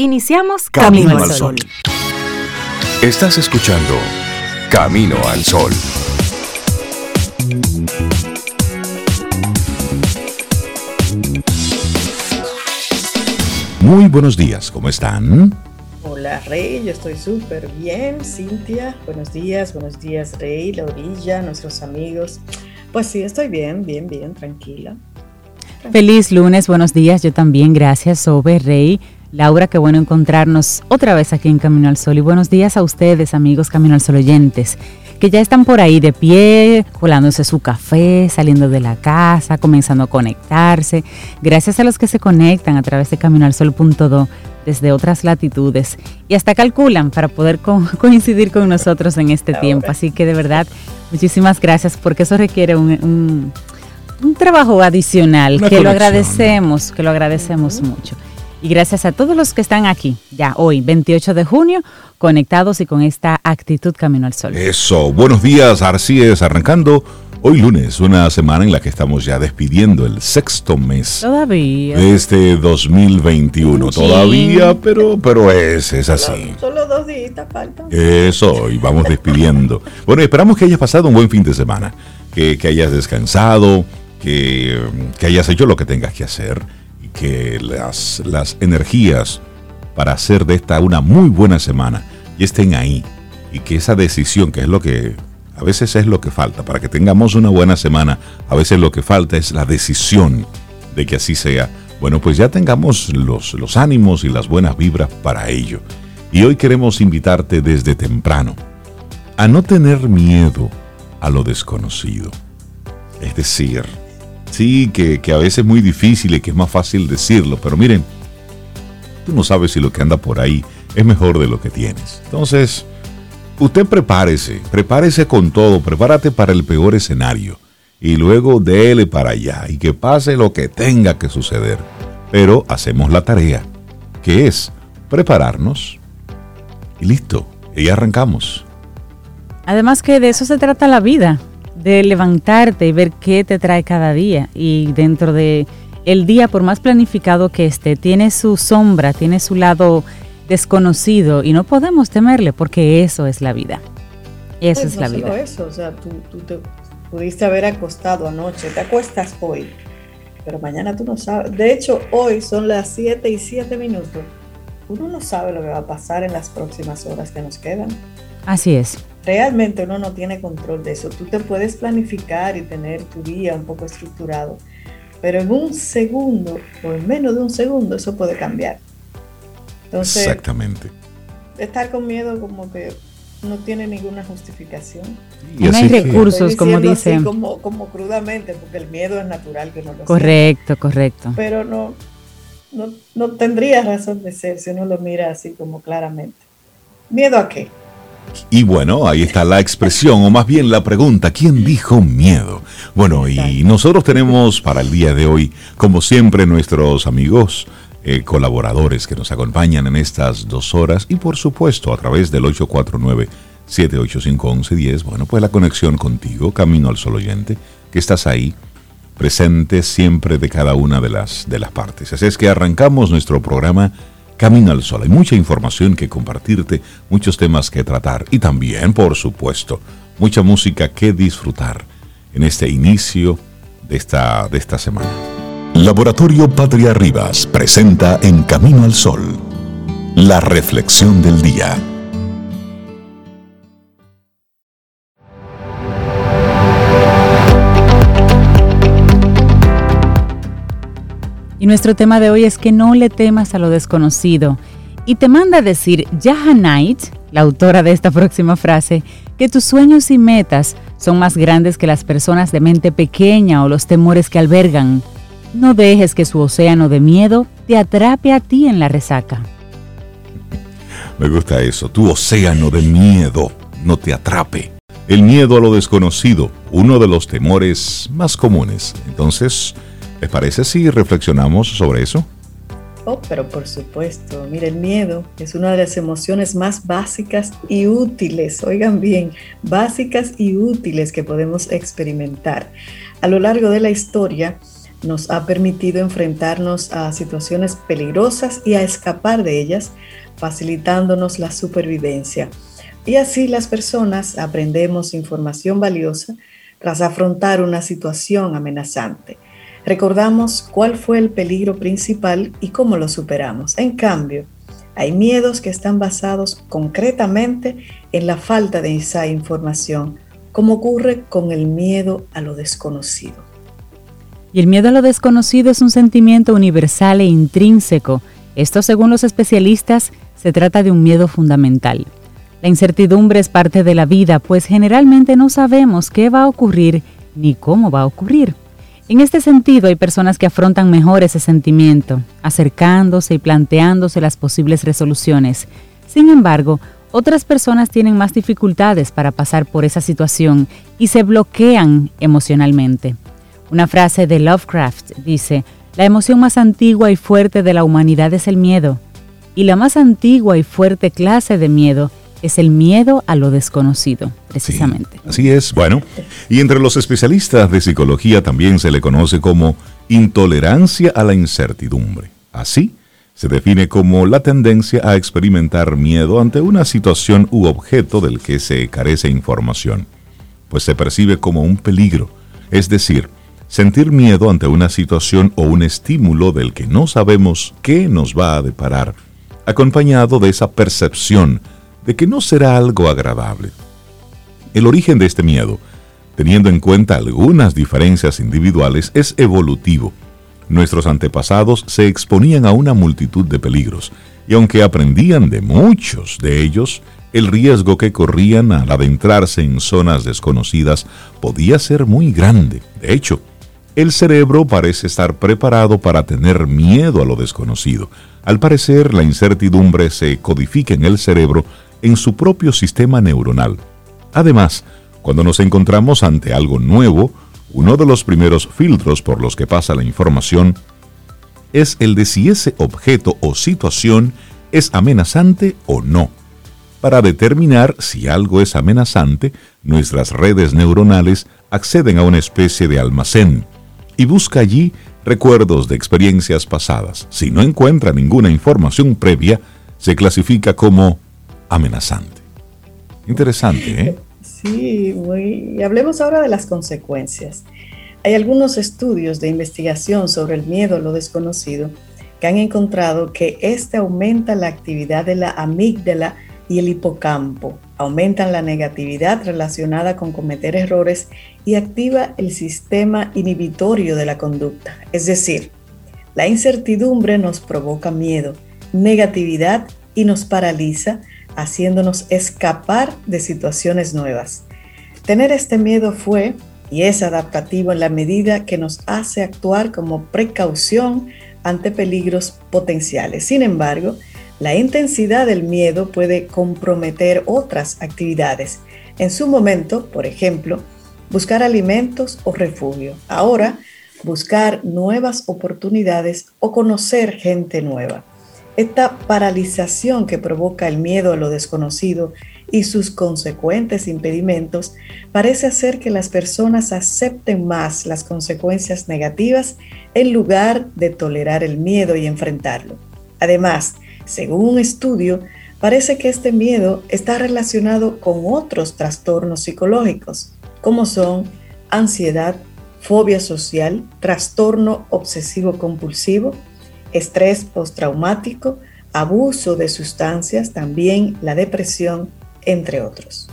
Iniciamos Camino, al Sol. Estás escuchando Camino al Sol. Muy buenos días, ¿cómo están? Hola Rey, yo estoy súper bien. Cintia, buenos días, buenos días Rey, la orilla, nuestros amigos. Pues sí, estoy bien, bien, bien, tranquila. Feliz lunes, buenos días, yo también, gracias, Sobe Rey. Laura, qué bueno encontrarnos otra vez aquí en Camino al Sol y buenos días a ustedes, amigos Camino al Sol oyentes, que ya están por ahí de pie, colándose su café, saliendo de la casa, comenzando a conectarse. Gracias a los que se conectan a través de caminoalsol.do desde otras latitudes y hasta calculan para poder coincidir con nosotros en este tiempo. Así que de verdad, muchísimas gracias porque eso requiere un, trabajo adicional que lo agradecemos, que lo agradecemos mucho. Y gracias a todos los que están aquí, ya hoy, 28 de junio, conectados y con esta actitud Camino al Sol. Eso, buenos días, es arrancando hoy lunes, una semana en la que estamos ya despidiendo el sexto mes. Todavía. De este 2021. Todavía, pero, pero es, es así. Solo, dos días faltan. Eso, y vamos despidiendo. bueno, esperamos que hayas pasado un buen fin de semana, que, que hayas descansado, que, que hayas hecho lo que tengas que hacer que las, las energías para hacer de esta una muy buena semana y estén ahí y que esa decisión, que es lo que a veces es lo que falta, para que tengamos una buena semana, a veces lo que falta es la decisión de que así sea. Bueno, pues ya tengamos los, los ánimos y las buenas vibras para ello. Y hoy queremos invitarte desde temprano a no tener miedo a lo desconocido. Es decir, Sí, que, a veces es muy difícil y que es más fácil decirlo, pero miren, tú no sabes si lo que anda por ahí es mejor de lo que tienes. Entonces, usted prepárese, prepárese con todo, prepárate para el peor escenario y luego déle para allá y que pase lo que tenga que suceder. Pero hacemos la tarea, que es prepararnos y listo, y arrancamos. Además que de eso se trata la vida, de levantarte y ver qué te trae cada día. Y dentro de el día, por más planificado que esté, tiene su sombra, tiene su lado desconocido y no podemos temerle porque eso es la vida. Eso pues es la vida. Eso, o sea, tú, tú te pudiste haber acostado anoche, te acuestas hoy, pero mañana tú no sabes. De hecho, hoy son las 7 y 7 minutos. Uno no sabe lo que va a pasar en las próximas horas que nos quedan. Así es realmente uno no tiene control de eso. Tú te puedes planificar y tener tu día un poco estructurado, pero en un segundo o en menos de un segundo eso puede cambiar. Entonces, Exactamente. Estar con miedo como que no tiene ninguna justificación. no hay recursos, como dicen. Como, como crudamente, porque el miedo es natural que no lo Correcto, correcto. Pero no, no, no tendría razón de ser si uno lo mira así como claramente. ¿Miedo a qué? Y bueno, ahí está la expresión, o más bien la pregunta, ¿quién dijo miedo? Bueno, y nosotros tenemos para el día de hoy, como siempre, nuestros amigos, eh, colaboradores que nos acompañan en estas dos horas y por supuesto a través del 849-785-1110, bueno, pues la conexión contigo, Camino al Sol Oyente, que estás ahí presente siempre de cada una de las, de las partes. Así es que arrancamos nuestro programa Camino al Sol. Hay mucha información que compartirte, muchos temas que tratar y también, por supuesto, mucha música que disfrutar en este inicio de esta, de esta semana. Laboratorio Patria Rivas presenta En Camino al Sol, la reflexión del día. Y nuestro tema de hoy es que no le temas a lo desconocido. Y te manda a decir Jaha Knight, la autora de esta próxima frase, que tus sueños y metas son más grandes que las personas de mente pequeña o los temores que albergan. No dejes que su océano de miedo te atrape a ti en la resaca. Me gusta eso, tu océano de miedo no te atrape. El miedo a lo desconocido, uno de los temores más comunes. Entonces, ¿Les parece si reflexionamos sobre eso? Oh, pero por supuesto. Mire, el miedo es una de las emociones más básicas y útiles, oigan bien, básicas y útiles que podemos experimentar. A lo largo de la historia nos ha permitido enfrentarnos a situaciones peligrosas y a escapar de ellas, facilitándonos la supervivencia. Y así las personas aprendemos información valiosa tras afrontar una situación amenazante. Recordamos cuál fue el peligro principal y cómo lo superamos. En cambio, hay miedos que están basados concretamente en la falta de esa información, como ocurre con el miedo a lo desconocido. Y el miedo a lo desconocido es un sentimiento universal e intrínseco. Esto, según los especialistas, se trata de un miedo fundamental. La incertidumbre es parte de la vida, pues generalmente no sabemos qué va a ocurrir ni cómo va a ocurrir. En este sentido, hay personas que afrontan mejor ese sentimiento, acercándose y planteándose las posibles resoluciones. Sin embargo, otras personas tienen más dificultades para pasar por esa situación y se bloquean emocionalmente. Una frase de Lovecraft dice, la emoción más antigua y fuerte de la humanidad es el miedo, y la más antigua y fuerte clase de miedo es el miedo a lo desconocido, precisamente. así es, bueno, y entre los especialistas de psicología también se le conoce como intolerancia a la incertidumbre. Así, se define como la tendencia a experimentar miedo ante una situación u objeto del que se carece información, pues se percibe como un peligro, es decir, sentir miedo ante una situación o un estímulo del que no sabemos qué nos va a deparar, acompañado de esa percepción de que no será algo agradable. El origen de este miedo, teniendo en cuenta algunas diferencias individuales, es evolutivo. Nuestros antepasados se exponían a una multitud de peligros, y aunque aprendían de muchos de ellos, el riesgo que corrían al adentrarse en zonas desconocidas podía ser muy grande. De hecho, el cerebro parece estar preparado para tener miedo a lo desconocido. Al parecer, la incertidumbre se codifica en el cerebro en su propio sistema neuronal. Además, cuando nos encontramos ante algo nuevo, uno de los primeros filtros por los que pasa la información es el de si ese objeto o situación es amenazante o no. Para determinar si algo es amenazante, nuestras redes neuronales acceden a una especie de almacén y busca allí recuerdos de experiencias pasadas. Si no encuentra ninguna información previa, se clasifica como amenazante. Interesante, ¿eh? Sí, muy... hablemos ahora de las consecuencias. Hay algunos estudios de investigación sobre el miedo a lo desconocido que han encontrado que este aumenta la actividad de la amígdala y el hipocampo, aumentan la negatividad relacionada con cometer errores y activa el sistema inhibitorio de la conducta. Es decir, la incertidumbre nos provoca miedo, negatividad y nos paraliza haciéndonos escapar de situaciones nuevas. Tener este miedo fue y es adaptativo en la medida que nos hace actuar como precaución ante peligros potenciales. Sin embargo, la intensidad del miedo puede comprometer otras actividades. En su momento, por ejemplo, buscar alimentos o refugio. Ahora, buscar nuevas oportunidades o conocer gente nueva. Esta paralización que provoca el miedo a lo desconocido y sus consecuentes impedimentos parece hacer que las personas acepten más las consecuencias negativas en lugar de tolerar el miedo y enfrentarlo. Además, según un estudio, parece que este miedo está relacionado con otros trastornos psicológicos, como son ansiedad, fobia social, trastorno obsesivo compulsivo, estrés postraumático, abuso de sustancias, también la depresión, entre otros.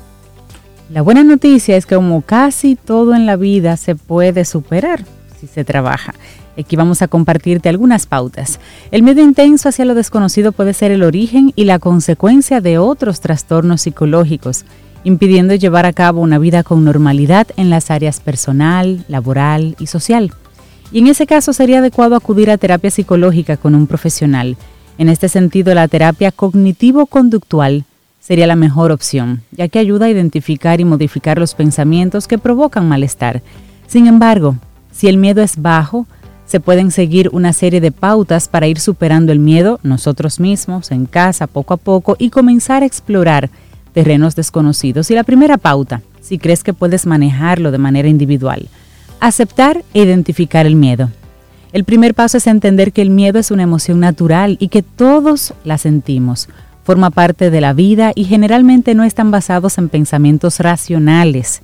La buena noticia es que como casi todo en la vida se puede superar si se trabaja. Aquí vamos a compartirte algunas pautas. El miedo intenso hacia lo desconocido puede ser el origen y la consecuencia de otros trastornos psicológicos, impidiendo llevar a cabo una vida con normalidad en las áreas personal, laboral y social y en ese caso sería adecuado acudir a terapia psicológica con un profesional. En este sentido, la terapia cognitivo-conductual sería la mejor opción, ya que ayuda a identificar y modificar los pensamientos que provocan malestar. Sin embargo, si el miedo es bajo, se pueden seguir una serie de pautas para ir superando el miedo nosotros mismos, en casa, poco a poco, y comenzar a explorar terrenos desconocidos. Y la primera pauta, si crees que puedes manejarlo de manera individual, Aceptar e identificar el miedo. El primer paso es entender que el miedo es una emoción natural y que todos la sentimos. Forma parte de la vida y generalmente no están basados en pensamientos racionales.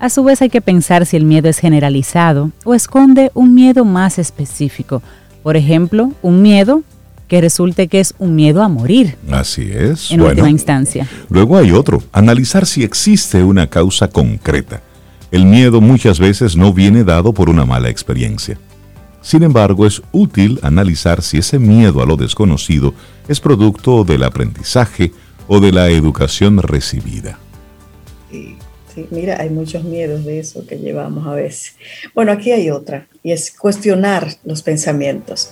A su vez hay que pensar si el miedo es generalizado o esconde un miedo más específico. Por ejemplo, un miedo que resulte que es un miedo a morir. Así es. En última instancia. Luego hay otro, analizar si existe una causa concreta. El miedo muchas veces no viene dado por una mala experiencia. Sin embargo, es útil analizar si ese miedo a lo desconocido es producto del aprendizaje o de la educación recibida. Sí, mira, hay muchos miedos de eso que llevamos a veces. Bueno, aquí hay otra, y es cuestionar los pensamientos.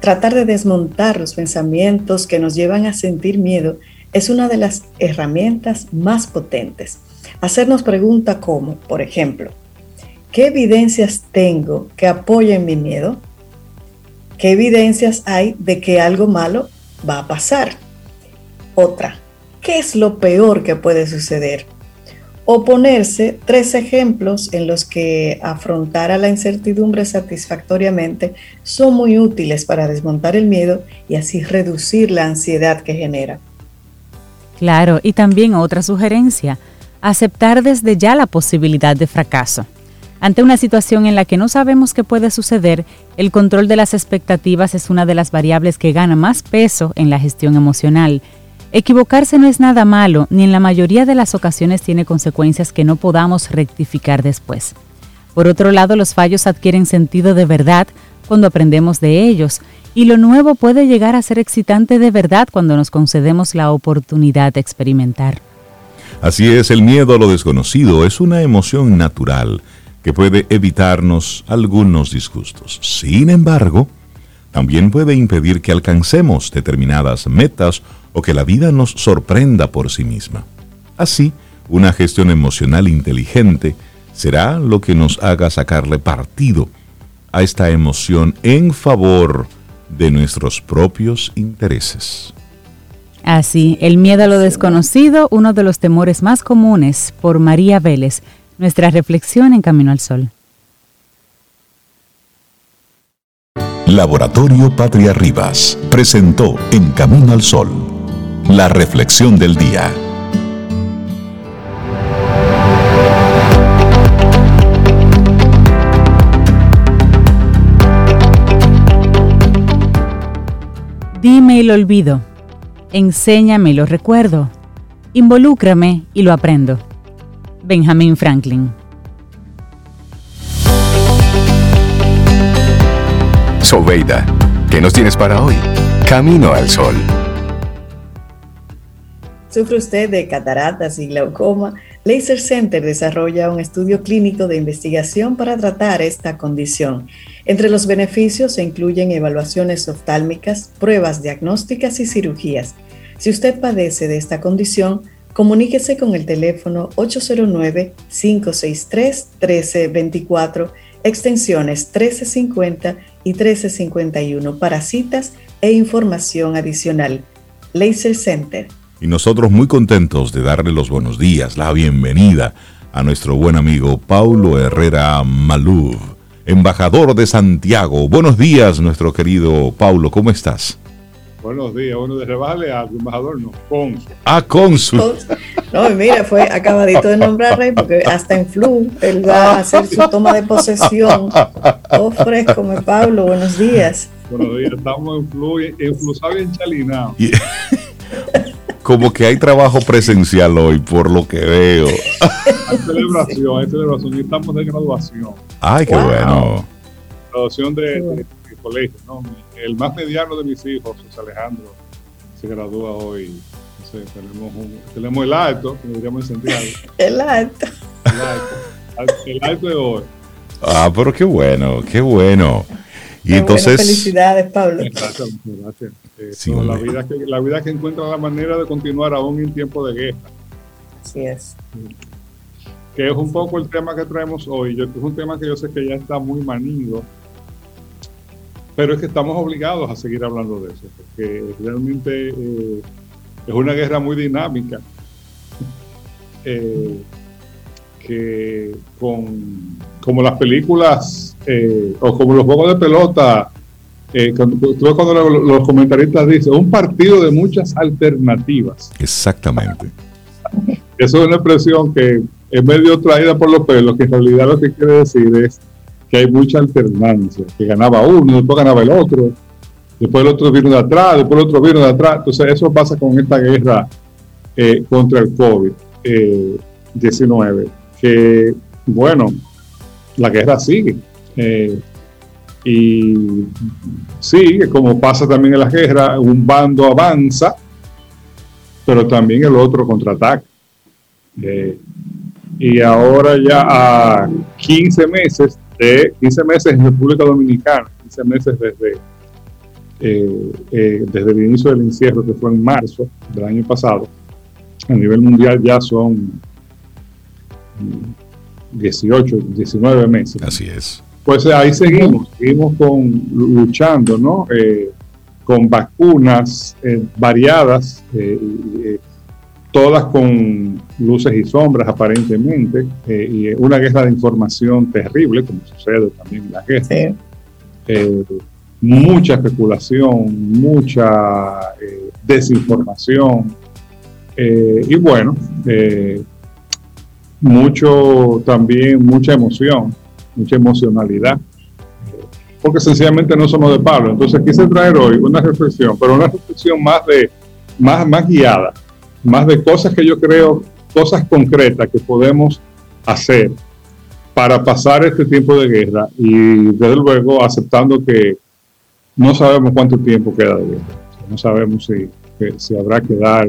Tratar de desmontar los pensamientos que nos llevan a sentir miedo es una de las herramientas más potentes. Hacernos preguntas como, por ejemplo, ¿Qué evidencias tengo que apoyen mi miedo? ¿Qué evidencias hay de que algo malo va a pasar? Otra, ¿qué es lo peor que puede suceder? O ponerse tres ejemplos en los que afrontar a la incertidumbre satisfactoriamente son muy útiles para desmontar el miedo y así reducir la ansiedad que genera. Claro, y también otra sugerencia, aceptar desde ya la posibilidad de fracaso. Ante una situación en la que no sabemos qué puede suceder, el control de las expectativas es una de las variables que gana más peso en la gestión emocional. Equivocarse no es nada malo, ni en la mayoría de las ocasiones tiene consecuencias que no podamos rectificar después. Por otro lado, los fallos adquieren sentido de verdad cuando aprendemos de ellos, y lo nuevo puede llegar a ser excitante de verdad cuando nos concedemos la oportunidad de experimentar. Así es, el miedo a lo desconocido es una emoción natural que puede evitarnos algunos disgustos. Sin embargo, también puede impedir que alcancemos determinadas metas o que la vida nos sorprenda por sí misma. Así, una gestión emocional inteligente será lo que nos haga sacarle partido a esta emoción en favor de nuestros propios intereses. Así, el miedo a lo desconocido, uno de los temores más comunes por María Vélez, nuestra reflexión en Camino al Sol. Laboratorio Patria Rivas presentó En Camino al Sol, la reflexión del día. Dime lo olvido, enséñame y lo recuerdo, involúcrame y lo aprendo. Benjamin Franklin. Sobeida, ¿qué nos tienes para hoy? Camino al sol. ¿Sufre usted de cataratas y glaucoma? Laser Center desarrolla un estudio clínico de investigación para tratar esta condición. Entre los beneficios se incluyen evaluaciones oftálmicas, pruebas diagnósticas y cirugías. Si usted padece de esta condición, Comuníquese con el teléfono 809-563-1324, extensiones 1350 y 1351 para citas e información adicional. Laser Center. Y nosotros muy contentos de darle los buenos días, la bienvenida a nuestro buen amigo Paulo Herrera Malú, embajador de Santiago. Buenos días, nuestro querido Paulo, ¿cómo estás? Buenos días, bueno, de rebale al embajador, no, cónsul. Ah, cónsul. No, mira, fue acabadito de nombrar rey porque hasta en flu él va a hacer su toma de posesión. Oh, fresco, me Pablo, buenos días. Buenos días, estamos en flu, en flu sabe en chalinao. Como que hay trabajo presencial hoy, por lo que veo. Hay celebración, hay celebración y estamos de graduación. Ay, qué bueno. Graduación de, de colegio, ¿no? el más mediano de mis hijos, José Alejandro, se gradúa hoy. tenemos, tenemos el alto, como diríamos en Santiago. El alto. El alto. El alto de hoy. Ah, pero qué bueno, qué bueno. Y entonces. felicidades, Pablo. Gracias, gracias. Eh, la, vida que, la vida que encuentra la manera de continuar aún en tiempo de guerra. Así es. Que es un poco el tema que traemos hoy. Yo, es un tema que yo sé que ya está muy manido pero es que estamos obligados a seguir hablando de eso, porque realmente eh, es una guerra muy dinámica. Eh, que con, como las películas eh, o como los juegos de pelota, eh, cuando, cuando los, los comentaristas dicen, un partido de muchas alternativas. Exactamente. Eso es una expresión que es medio traída por los pelos, que en realidad lo que quiere decir es que hay mucha alternancia, que ganaba uno, después ganaba el otro, después el otro vino de atrás, después el otro vino de atrás. Entonces eso pasa con esta guerra eh, contra el COVID-19, que bueno, la guerra sigue. Eh, y sigue, como pasa también en la guerra, un bando avanza, pero también el otro contraataca. Eh, y ahora ya a 15 meses de 15 meses en República Dominicana, 15 meses desde, eh, desde el inicio del encierro, que fue en marzo del año pasado, a nivel mundial ya son 18, 19 meses. Así es. Pues ahí seguimos, seguimos con, luchando, ¿no? Eh, con vacunas variadas, todas con luces y sombras aparentemente, eh, y una guerra de información terrible, como sucede también en la guerra. Eh, mucha especulación, mucha eh, desinformación, y bueno, mucho también, mucha emoción, mucha emocionalidad, porque sencillamente no somos de Pablo. Entonces quise traer hoy una reflexión, pero una reflexión más de, más, más guiada, más de cosas que yo creo, cosas concretas que podemos hacer para pasar este tiempo de guerra y desde luego aceptando que no sabemos cuánto tiempo queda de guerra. No sabemos si, si habrá que dar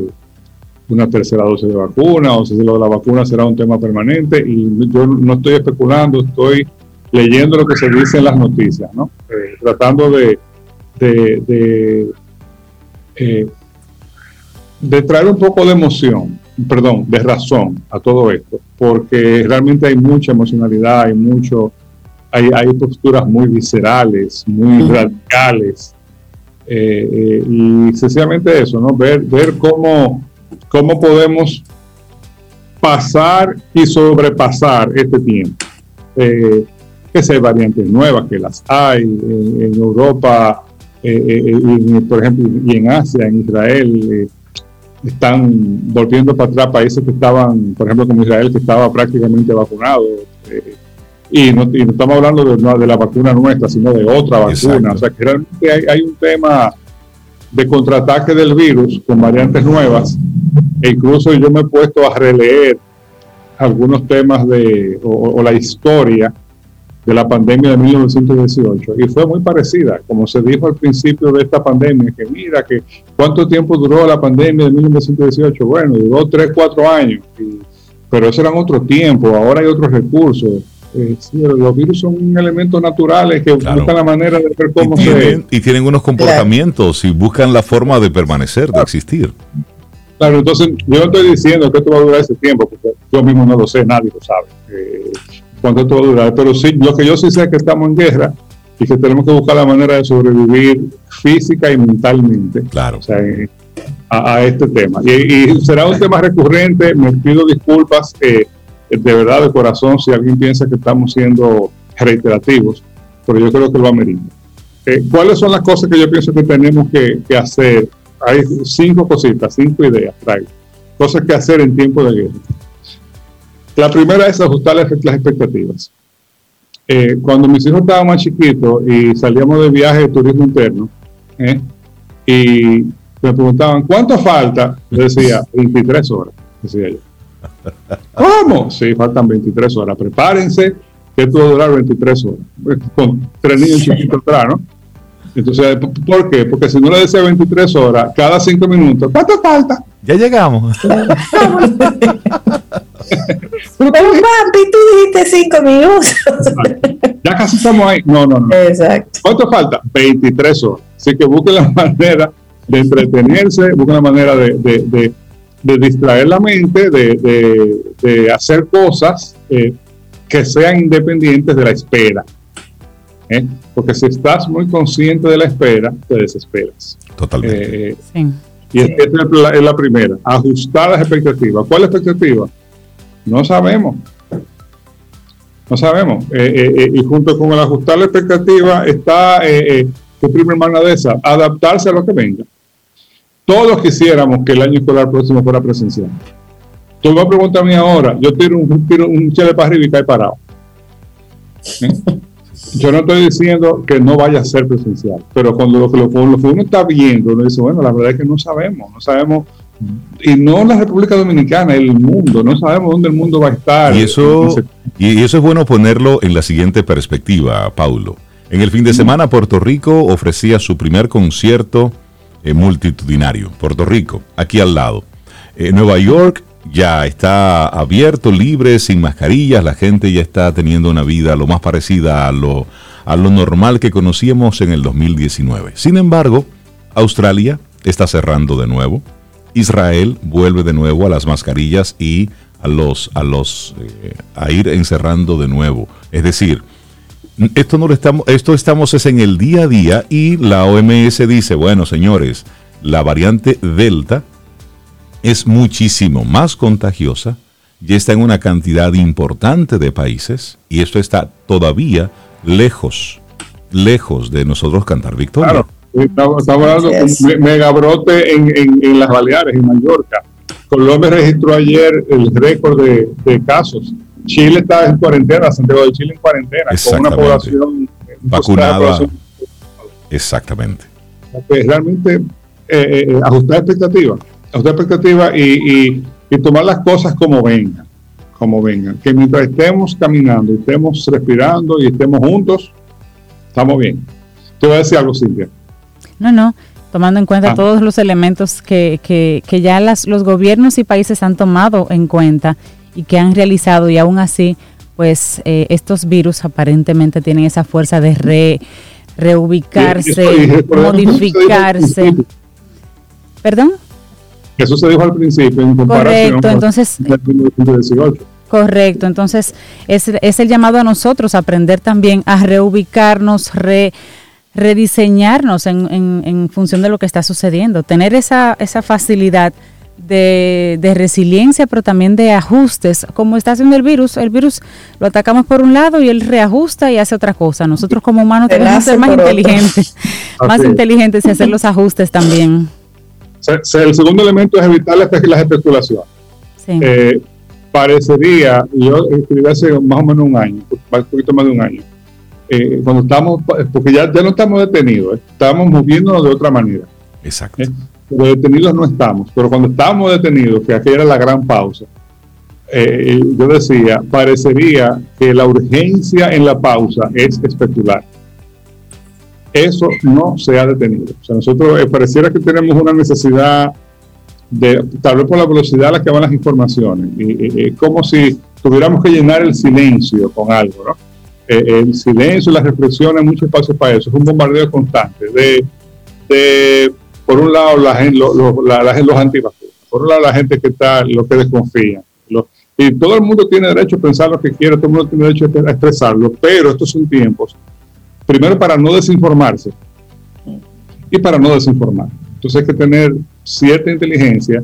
una tercera dosis de vacuna o si lo de la vacuna será un tema permanente y yo no estoy especulando, estoy leyendo lo que se dice en las noticias, ¿no? Eh, tratando de, de, eh, de traer un poco de emoción, perdón, de razón a todo esto, porque realmente hay mucha emocionalidad, hay mucho, hay, hay posturas muy viscerales, muy radicales, eh, eh, y sencillamente eso, ¿no? Ver, ver cómo, cómo podemos pasar y sobrepasar este tiempo. Eh, que hay variantes nuevas, que las hay en Europa, por ejemplo, y en Asia, en Israel están volviendo para atrás países que estaban, por ejemplo, como Israel, que estaba prácticamente vacunado. Eh, y, no, estamos hablando de, de, la vacuna nuestra, sino de otra vacuna. O sea, que realmente hay, un tema de contraataque del virus con variantes nuevas. E incluso yo me he puesto a releer algunos temas de, o la historia de la pandemia de 1918 y fue muy parecida, como se dijo al principio de esta pandemia, que mira que cuánto tiempo duró la pandemia de 1918, bueno, duró 3, 4 años, pero eso eran otro tiempo, ahora hay otros recursos. Eh, los virus son elementos naturales que buscan la manera de ver cómo y tienen, se... Y tienen unos comportamientos y buscan la forma de permanecer, de existir. Claro, entonces yo no estoy diciendo que esto va a durar ese tiempo, porque yo mismo no lo sé, nadie lo sabe. Eh, cuánto esto va a durar. Pero sí, lo que yo sí sé es que estamos en guerra y que tenemos que buscar la manera de sobrevivir física y mentalmente claro. a, este tema. Y, será un tema recurrente, me pido disculpas eh, de verdad, de corazón, si alguien piensa que estamos siendo reiterativos, pero yo creo que lo amerita. Eh, ¿Cuáles son las cosas que yo pienso que tenemos que, que hacer? Hay cinco cositas, cinco ideas, traigo. Cosas que hacer en tiempo de guerra. La primera es ajustar las, expectativas. Eh, cuando mis hijos estaban más chiquitos y salíamos de viaje de turismo interno, eh, y me preguntaban, ¿cuánto falta? Yo decía, 23 horas, decía yo. ¿Cómo? Sí, faltan 23 horas. Prepárense, que esto va a durar 23 horas. Con tres niños chiquitos atrás, ¿no? Entonces, ¿por qué? Porque si no le decía 23 horas, cada 5 minutos, ¿cuánto falta? Ya llegamos. Pero papi, tú dijiste 5 minutos. ya casi estamos ahí. No, no, no. Exacto. ¿Cuánto falta? 23 horas. Así que busquen la manera de entretenerse, busquen la manera de, de, de, distraer la mente, de, hacer cosas eh, que sean independientes de la espera. ¿eh? Porque si estás muy consciente de la espera, te desesperas. Totalmente. Eh, sí. Y esta es la, primera, ajustar las expectativas. ¿Cuál es la expectativa? No sabemos. No sabemos. y junto con el ajustar la expectativa está el primer hermana de esa, adaptarse a lo que venga. Todos quisiéramos que el año escolar próximo fuera presencial. Tú me preguntas a mí ahora, yo tiro un, tiro un chile para arriba y cae parado. Yo no estoy diciendo que no vaya a ser presencial, pero cuando lo, lo, lo que uno está viendo, uno dice, bueno, la verdad es que no sabemos, no sabemos, y no la República Dominicana, el mundo, no sabemos dónde el mundo va a estar. Y eso, y eso es bueno ponerlo en la siguiente perspectiva, Paulo. En el fin de semana, Puerto Rico ofrecía su primer concierto eh, multitudinario. Puerto Rico, aquí al lado. Eh, Nueva York ya está abierto, libre, sin mascarillas, la gente ya está teniendo una vida lo más parecida a lo, a lo normal que conocíamos en el 2019. Sin embargo, Australia está cerrando de nuevo, Israel vuelve de nuevo a las mascarillas y a los a los eh, a ir encerrando de nuevo. Es decir, esto no lo estamos esto estamos es en el día a día y la OMS dice, bueno, señores, la variante Delta es muchísimo más contagiosa, ya está en una cantidad importante de países y esto está todavía lejos, lejos de nosotros cantar victoria. Claro, estamos, hablando de un megabrote en, en, las Baleares, en Mallorca. Colombia registró ayer el récord de, casos. Chile está en cuarentena, Santiago de Chile en cuarentena, con una población vacunada. Exactamente. Realmente eh, eh, eh, ajustar expectativas a expectativa y, tomar las cosas como vengan, como vengan. Que mientras estemos caminando, estemos respirando y estemos juntos, estamos bien. Te voy a decir algo, Silvia. No, no, tomando en cuenta ah. todos los elementos que, que, ya las, los gobiernos y países han tomado en cuenta y que han realizado y aún así, pues eh, estos virus aparentemente tienen esa fuerza de re, reubicarse, modificarse. ¿Perdón? Eso se dijo al principio en comparación Correcto, entonces, Correcto, entonces es, es, el llamado a nosotros a aprender también a reubicarnos, rediseñarnos en, en, función de lo que está sucediendo, tener esa, esa facilidad de, de, resiliencia, pero también de ajustes, como está haciendo el virus. El virus lo atacamos por un lado y él reajusta y hace otra cosa. Nosotros como humanos tenemos que ser más inteligentes, más inteligentes y hacer los ajustes también el segundo elemento es evitar las, especulaciones. Eh, parecería, yo escribí hace más o menos un año, un poquito más de un año, eh, cuando estamos, porque ya, ya no estamos detenidos, estamos moviéndonos de otra manera. Exacto. pero detenidos no estamos, pero cuando estábamos detenidos, que aquella era la gran pausa, yo decía, parecería que la urgencia en la pausa es especular eso no se ha detenido. O sea, nosotros eh, pareciera que tenemos una necesidad de, tal vez por la velocidad a la que van las informaciones, y, como si tuviéramos que llenar el silencio con algo, ¿no? Eh, el silencio, las reflexiones, mucho espacio para eso, es un bombardeo constante de, por un lado, la gente, los por un lado, la gente que está, lo que desconfía, y todo el mundo tiene derecho a pensar lo que quiere, todo el mundo tiene derecho a expresarlo, pero estos son tiempos primero para no desinformarse y para no desinformar. Entonces hay que tener cierta inteligencia.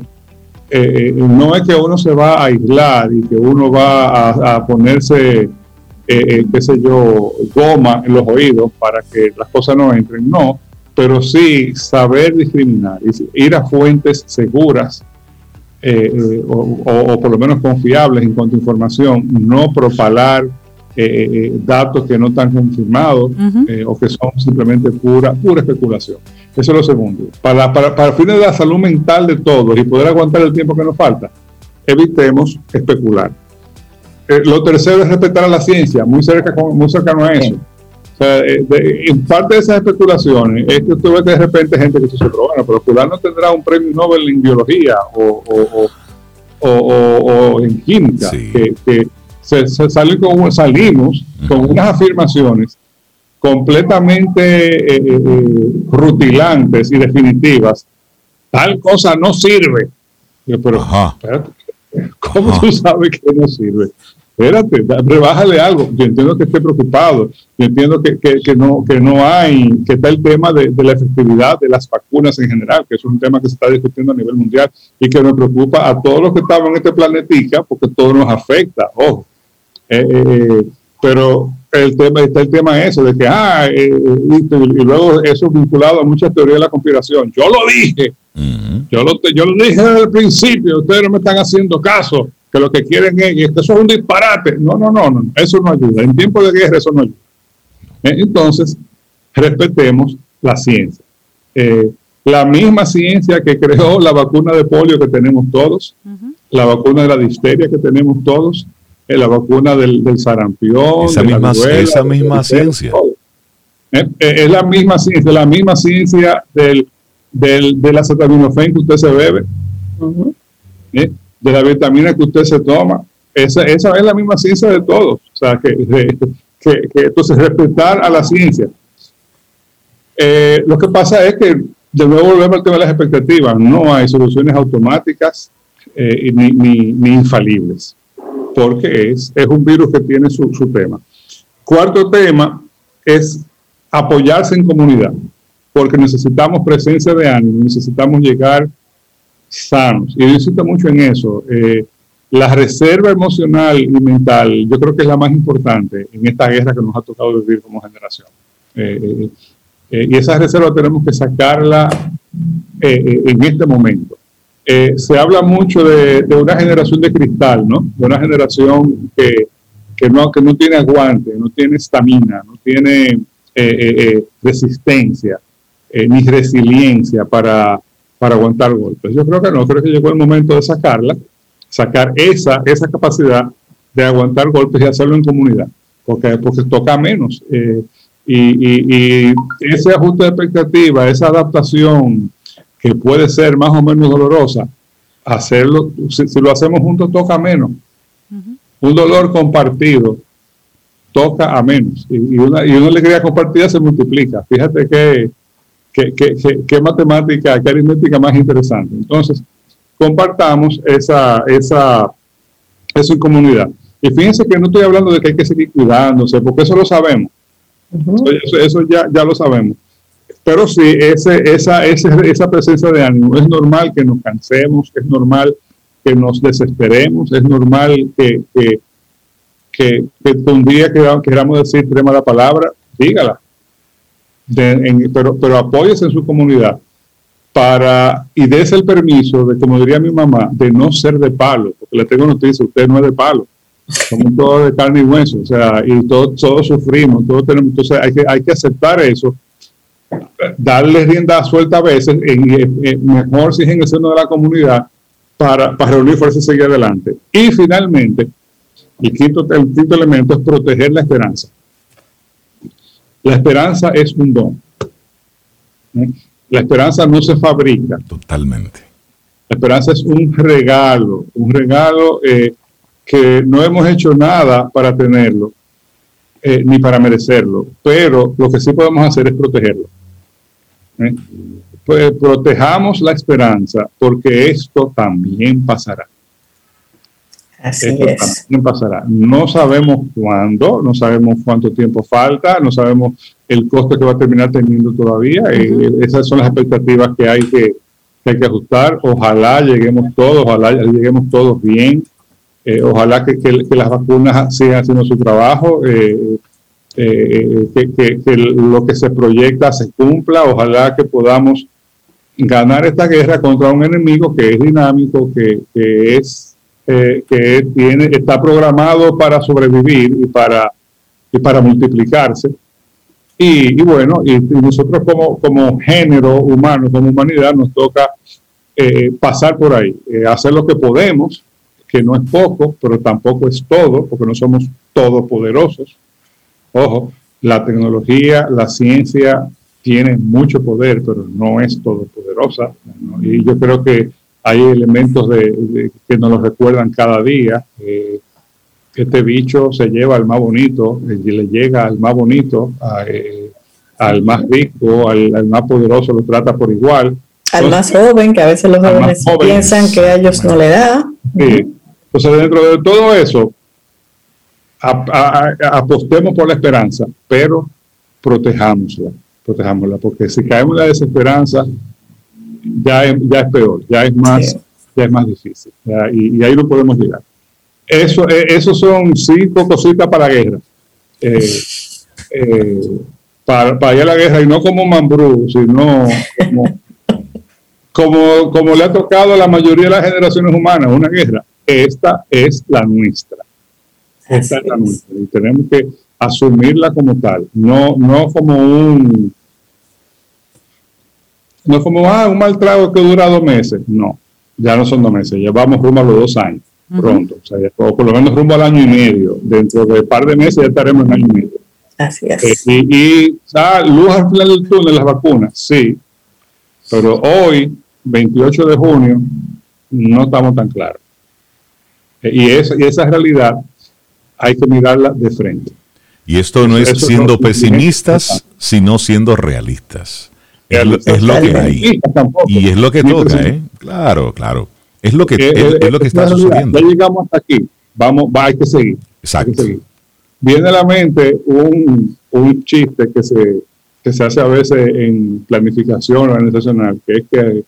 Eh, eh, no es que uno se va a aislar y que uno va a, ponerse, eh, qué sé yo, goma en los oídos para que las cosas no entren. No, pero sí saber discriminar, ir a fuentes seguras o, o, por lo menos confiables en cuanto a información, no propalar eh, eh, datos que no están confirmados eh, o que son simplemente pura, pura especulación. Eso es lo segundo. Para, para, para fines de la salud mental de todos y poder aguantar el tiempo que nos falta, evitemos especular. lo tercero es respetar a la ciencia, muy, cerca, muy cercano a eso. en parte de esas especulaciones es que usted ve que de repente gente que dice, pero bueno, pero fulano tendrá un premio Nobel en biología o, o, o, en química, que, que, se, con, salimos con unas afirmaciones completamente eh, eh, eh, rutilantes y definitivas. Tal cosa no sirve. pero, ¿cómo tú sabes que no sirve? Espérate, rebájale algo. Yo entiendo que esté preocupado. Yo entiendo que, que, no, que no hay, que está el tema de, de, la efectividad de las vacunas en general, que es un tema que se está discutiendo a nivel mundial y que nos preocupa a todos los que estamos en este planetica porque todo nos afecta. Ojo, eh, eh, pero el tema, está el tema eso, de que, ah, eh, eh, y, luego eso vinculado a muchas teorías de la conspiración. Yo lo dije, yo, lo, yo lo dije desde el principio, ustedes no me están haciendo caso, que lo que quieren es, que eso es un disparate. No, no, no, no, eso no ayuda. En tiempo de guerra eso no ayuda. Eh, entonces, respetemos la ciencia. la misma ciencia que creó la vacuna de polio que tenemos todos, la vacuna de la difteria que tenemos todos, la vacuna del, del sarampión. Esa misma, esa misma ciencia. Eh, eh, es, la misma ciencia, la misma ciencia del, del, del acetaminofén que usted se bebe, ¿eh? de la vitamina que usted se toma. Esa, esa es la misma ciencia de todos. O sea, que, que, que entonces respetar a la ciencia. lo que pasa es que de nuevo volvemos al tema de las expectativas. No hay soluciones automáticas ni, ni, ni infalibles porque es, es un virus que tiene su, su tema. Cuarto tema es apoyarse en comunidad, porque necesitamos presencia de ánimo, necesitamos llegar sanos. Y yo mucho en eso. Eh, la reserva emocional y mental, yo creo que es la más importante en esta guerra que nos ha tocado vivir como generación. Eh, eh, y esa reserva tenemos que sacarla en este momento. Eh, se habla mucho de, una generación de cristal, ¿no? De una generación que, no, que no tiene aguante, no tiene estamina, no tiene eh, eh, resistencia ni resiliencia para, para aguantar golpes. Yo creo que no, creo que llegó el momento de sacarla, sacar esa, esa capacidad de aguantar golpes y hacerlo en comunidad, porque, porque toca menos. y, y ese ajuste de expectativa, esa adaptación, que puede ser más o menos dolorosa, hacerlo, si, lo hacemos juntos toca menos. Un dolor compartido toca a menos. Y, una, y una alegría compartida se multiplica. Fíjate qué que, matemática, qué aritmética más interesante. Entonces, compartamos esa, esa, eso en comunidad. Y fíjense que no estoy hablando de que hay que seguir cuidándose, porque eso lo sabemos. eso, eso ya, ya lo sabemos. Pero sí, ese, esa, esa presencia de ánimo, es normal que nos cansemos, es normal que nos desesperemos, es normal que, que, que, un día queramos decir tema la palabra, dígala. pero, pero apóyese en su comunidad para y dése el permiso de, como diría mi mamá, de no ser de palo, porque le tengo noticia, usted no es de palo, somos todos de carne y hueso, o sea, y todos, todos sufrimos, todos tenemos, entonces hay que, hay que aceptar eso darle rienda suelta a veces, en, mejor si es en el seno de la comunidad, para, para reunir fuerzas y seguir adelante. Y finalmente, el quinto, el quinto elemento es proteger la esperanza. La esperanza es un don. ¿Eh? La esperanza no se fabrica. Totalmente. La esperanza es un regalo, un regalo eh, que no hemos hecho nada para tenerlo, eh, ni para merecerlo, pero lo que sí podemos hacer es protegerlo. ¿Eh? Pues protejamos la esperanza porque esto también pasará. Así es. también pasará. No sabemos cuándo, no sabemos cuánto tiempo falta, no sabemos el costo que va a terminar teniendo todavía. Eh, esas son las expectativas que hay que, hay que ajustar. Ojalá lleguemos todos, ojalá lleguemos todos bien. Eh, ojalá que, las vacunas sigan haciendo su trabajo. Eh, eh, que, lo que se proyecta se cumpla. Ojalá que podamos ganar esta guerra contra un enemigo que es dinámico, que, es eh, que tiene, está programado para sobrevivir y para, y para multiplicarse. Y, bueno, y, nosotros como, como género humano, como humanidad, nos toca eh, pasar por ahí, hacer lo que podemos, que no es poco, pero tampoco es todo, porque no somos todopoderosos. Ojo, la tecnología, la ciencia tiene mucho poder, pero no es todopoderosa. Y yo creo que hay elementos de, que nos lo recuerdan cada día. Eh, este bicho se lleva al más bonito, y le llega al más bonito, eh, al más rico, al, más poderoso, lo trata por igual. Al más joven, que a veces los jóvenes piensan que a ellos no le da. Sí. Entonces, dentro de todo eso, apostemos por la esperanza, pero protejámosla, protejámosla, porque si caemos en la desesperanza, ya es, ya es peor, ya es más, ya es más difícil, y, ahí no podemos llegar. Eso, eh, esos son cinco cositas para la guerra. eh, eh, para, para ir a la guerra y no como Mambrú, sino como, como, como le ha tocado a la mayoría de las generaciones humanas, una guerra. Esta es la nuestra. Nuestra. Y tenemos que asumirla como tal, no, no como un no como ah, un mal trago que dura dos meses, no, ya no son dos meses, ya vamos rumbo a los dos años, pronto, o, sea, por lo menos rumbo al año y medio, dentro de un par de meses ya estaremos en año y medio. Así es. Eh, y, y luz al final del túnel, las vacunas, sí, pero hoy, 28 de junio, no estamos tan claros. Eh, y, esa, y esa realidad hay que mirarla de frente. Y esto no es siendo pesimistas, sino siendo realistas. Es lo, que hay. Y es lo que toca, ¿eh? Claro, claro. Es lo que, es, lo que está sucediendo. Ya llegamos hasta aquí. Vamos, va, hay que seguir. Exacto. Viene a la mente un, un chiste que se, que se hace a veces en planificación organizacional, que es que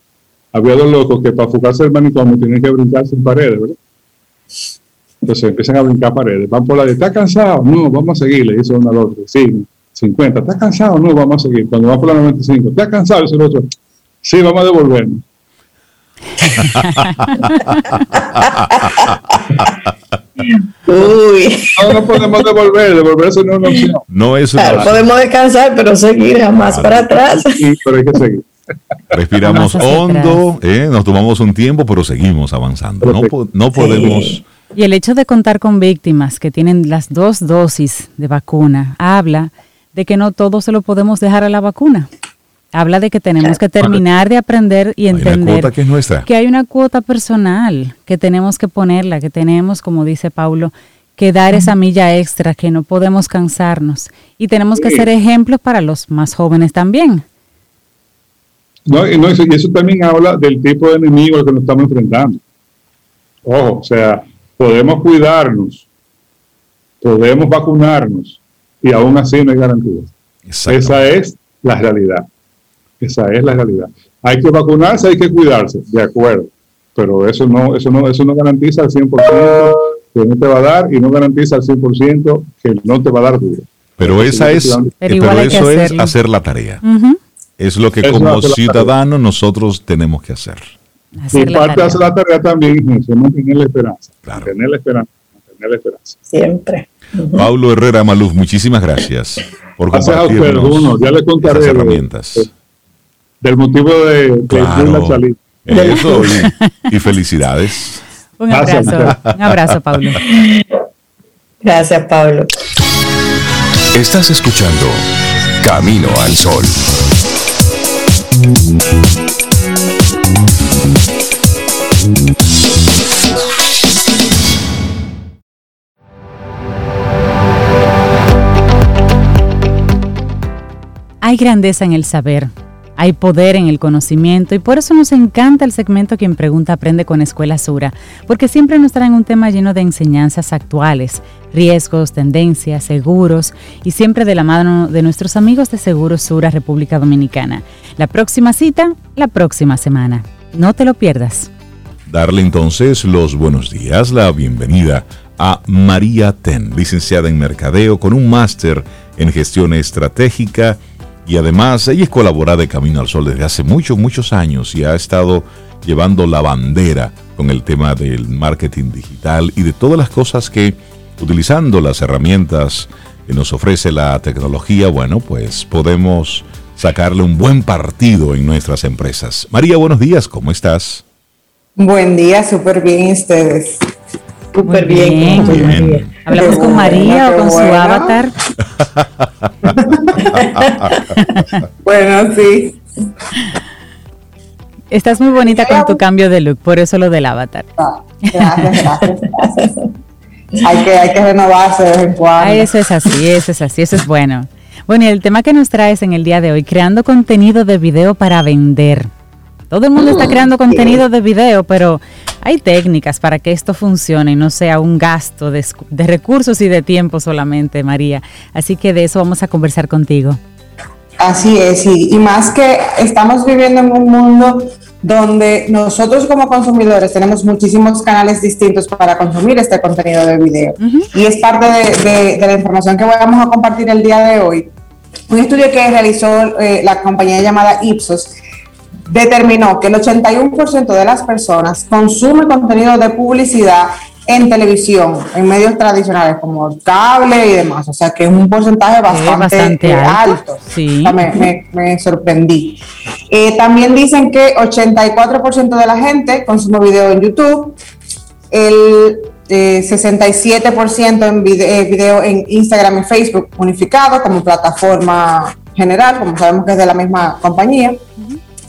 había dos locos que para fugarse el manicomio tienen que brincarse en paredes, ¿verdad? Entonces empiezan a brincar paredes. Van por la de, ¿está cansado? No, vamos a seguir, le dice uno al otro. Sí, 50. ¿Está cansado? No, vamos a seguir. Cuando va por la 95, ¿está cansado? Dice el otro. Sí, vamos a devolvernos. Uy. No, no podemos devolver, devolverse no es una opción. No es una Claro, podemos descansar, pero seguir jamás para atrás. Sí, pero hay que seguir. Respiramos hondo, ¿eh? nos tomamos un tiempo, pero seguimos avanzando. No podemos... Y el hecho de contar con víctimas que tienen las dos dosis de vacuna habla de que no todo se lo podemos dejar a la vacuna. Habla de que tenemos que terminar de aprender y entender que es nuestra. que hay una cuota personal que tenemos que ponerla, que tenemos, como dice Paulo, que dar esa milla extra, que no podemos cansarnos. Y tenemos que ser ejemplos para los más jóvenes también. No, y, no, eso- y eso también habla del tipo de enemigo al que nos estamos enfrentando. Ojo, o sea, podemos cuidarnos, podemos vacunarnos y aún así no hay garantía. Exacto. Esa es la realidad. Esa es la realidad. Hay que vacunarse, hay que cuidarse, de acuerdo. Pero eso no, eso no, eso no garantiza al 100% que no te va a dar y no garantiza al 100% que no te va a dar duro. Pero esa es, Pero eh, pero eso es hacer la tarea. Es lo que Eso como ciudadanos nosotros tenemos que hacer. Hacer Y la parte hacer la tarea también es eso, mantener la esperanza. Claro. Mantener la esperanza. Mantener la esperanza. Siempre. Paulo Herrera Maluf, muchísimas gracias por compartirnos uno. Ya les contaré esas de- herramientas. Del motivo de, de Claro. la salida. Eso y, y felicidades. Un Gracias, abrazo, un abrazo, Pablo. Gracias, Pablo. Estás escuchando Camino al Sol. Hay grandeza en el saber, hay poder en el conocimiento y por eso nos encanta el segmento Quien Pregunta Aprende con Escuela Sura, porque siempre nos traen un tema lleno de enseñanzas actuales, riesgos, tendencias, seguros y siempre de la mano de nuestros amigos de Seguros Sura República Dominicana. La próxima cita, la próxima semana. No te lo pierdas. Darle entonces los buenos días, la bienvenida a María Ten, licenciada en Mercadeo con un máster en gestión estratégica y además ella es colaboradora de Camino al Sol desde hace muchos, muchos años y ha estado llevando la bandera con el tema del marketing digital y de todas las cosas que utilizando las herramientas que nos ofrece la tecnología, bueno, pues podemos sacarle un buen partido en nuestras empresas. María, buenos días, ¿cómo estás? Buen día, súper bien ¿y ustedes. Súper bien. bien. Bien. Hablamos Qué con María bueno, o con su avatar. Bueno, sí. Estás muy bonita con tu cambio de look, por eso lo del avatar. Ah, Gracias, gracias, gracias. Hay que, hay que renovarse de vez en cuando. Ah, eso es así, eso es así, eso es bueno. Bueno, y el tema que nos traes en el día de hoy, creando contenido de video para vender. Todo el mundo está creando contenido de video, pero hay técnicas para que esto funcione y no sea un gasto de recursos y de tiempo solamente, María. Así que de eso vamos a conversar contigo. Así es, y, y más que estamos viviendo en un mundo donde nosotros como consumidores tenemos muchísimos canales distintos para consumir este contenido de video. Y es parte de, la información que vamos a compartir el día de hoy. Un estudio que realizó eh, la compañía llamada Ipsos determinó que el 81% de las personas consume contenido de publicidad en televisión, en medios tradicionales como cable y demás. O sea que es un porcentaje bastante, alto. Sí. me, sorprendí. Eh, también dicen que 84% de la gente consume video en YouTube, el 67% eh, en eh, video, en Instagram y Facebook unificado como plataforma general, como sabemos que es de la misma compañía.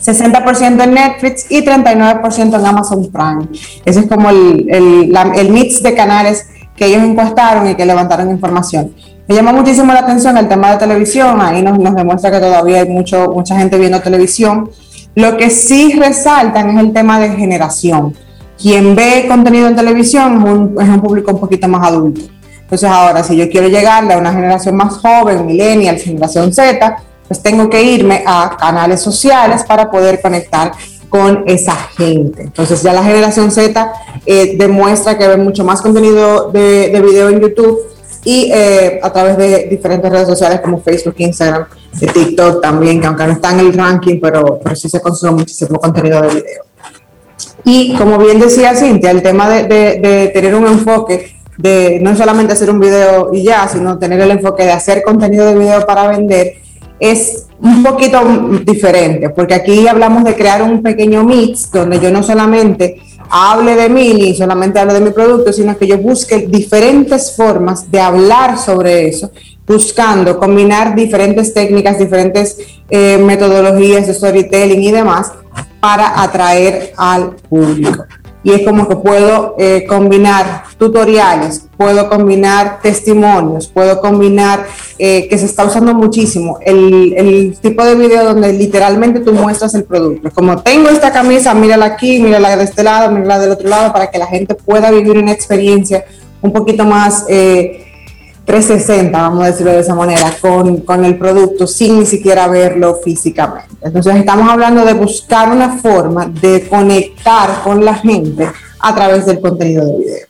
60% en Netflix y 39% en Amazon Prime. Ese es como el, el, mix de canales que ellos encuestaron y que levantaron información. Me llama muchísimo la atención el tema de televisión, ahí nos, nos demuestra que todavía hay mucho, mucha gente viendo televisión. Lo que sí resaltan es el tema de generación. Quien ve contenido en televisión es un, es un público un poquito más adulto. Entonces ahora, si yo quiero llegarle a una generación más joven, millennial, generación Z, pues tengo que irme a canales sociales para poder conectar con esa gente. Entonces ya la generación Z eh, demuestra que ve mucho más contenido de, video en YouTube y eh, a través de diferentes redes sociales como Facebook, Instagram, TikTok también, que aunque no está en el ranking, pero, pero sí se consume muchísimo contenido de video. Y como bien decía Cintia, el tema de, de tener un enfoque de no solamente hacer un video y ya, sino tener el enfoque de hacer contenido de video para vender, es un poquito diferente, porque aquí hablamos de crear un pequeño mix donde yo no solamente hable de mí ni solamente hable de mi producto, sino que yo busque diferentes formas de hablar sobre eso, buscando combinar diferentes técnicas, diferentes eh, metodologías de storytelling y demás para atraer al público y es como que puedo eh, combinar tutoriales, puedo combinar testimonios, puedo combinar, eh, que se está usando muchísimo, el, el, tipo de video donde literalmente tú muestras el producto. Como tengo esta camisa, mírala aquí, mírala de este lado, mírala del otro lado, para que la gente pueda vivir una experiencia un poquito más... Eh, 360, vamos a decirlo de esa manera, con, con, el producto sin ni siquiera verlo físicamente. Entonces estamos hablando de buscar una forma de conectar con la gente a través del contenido de video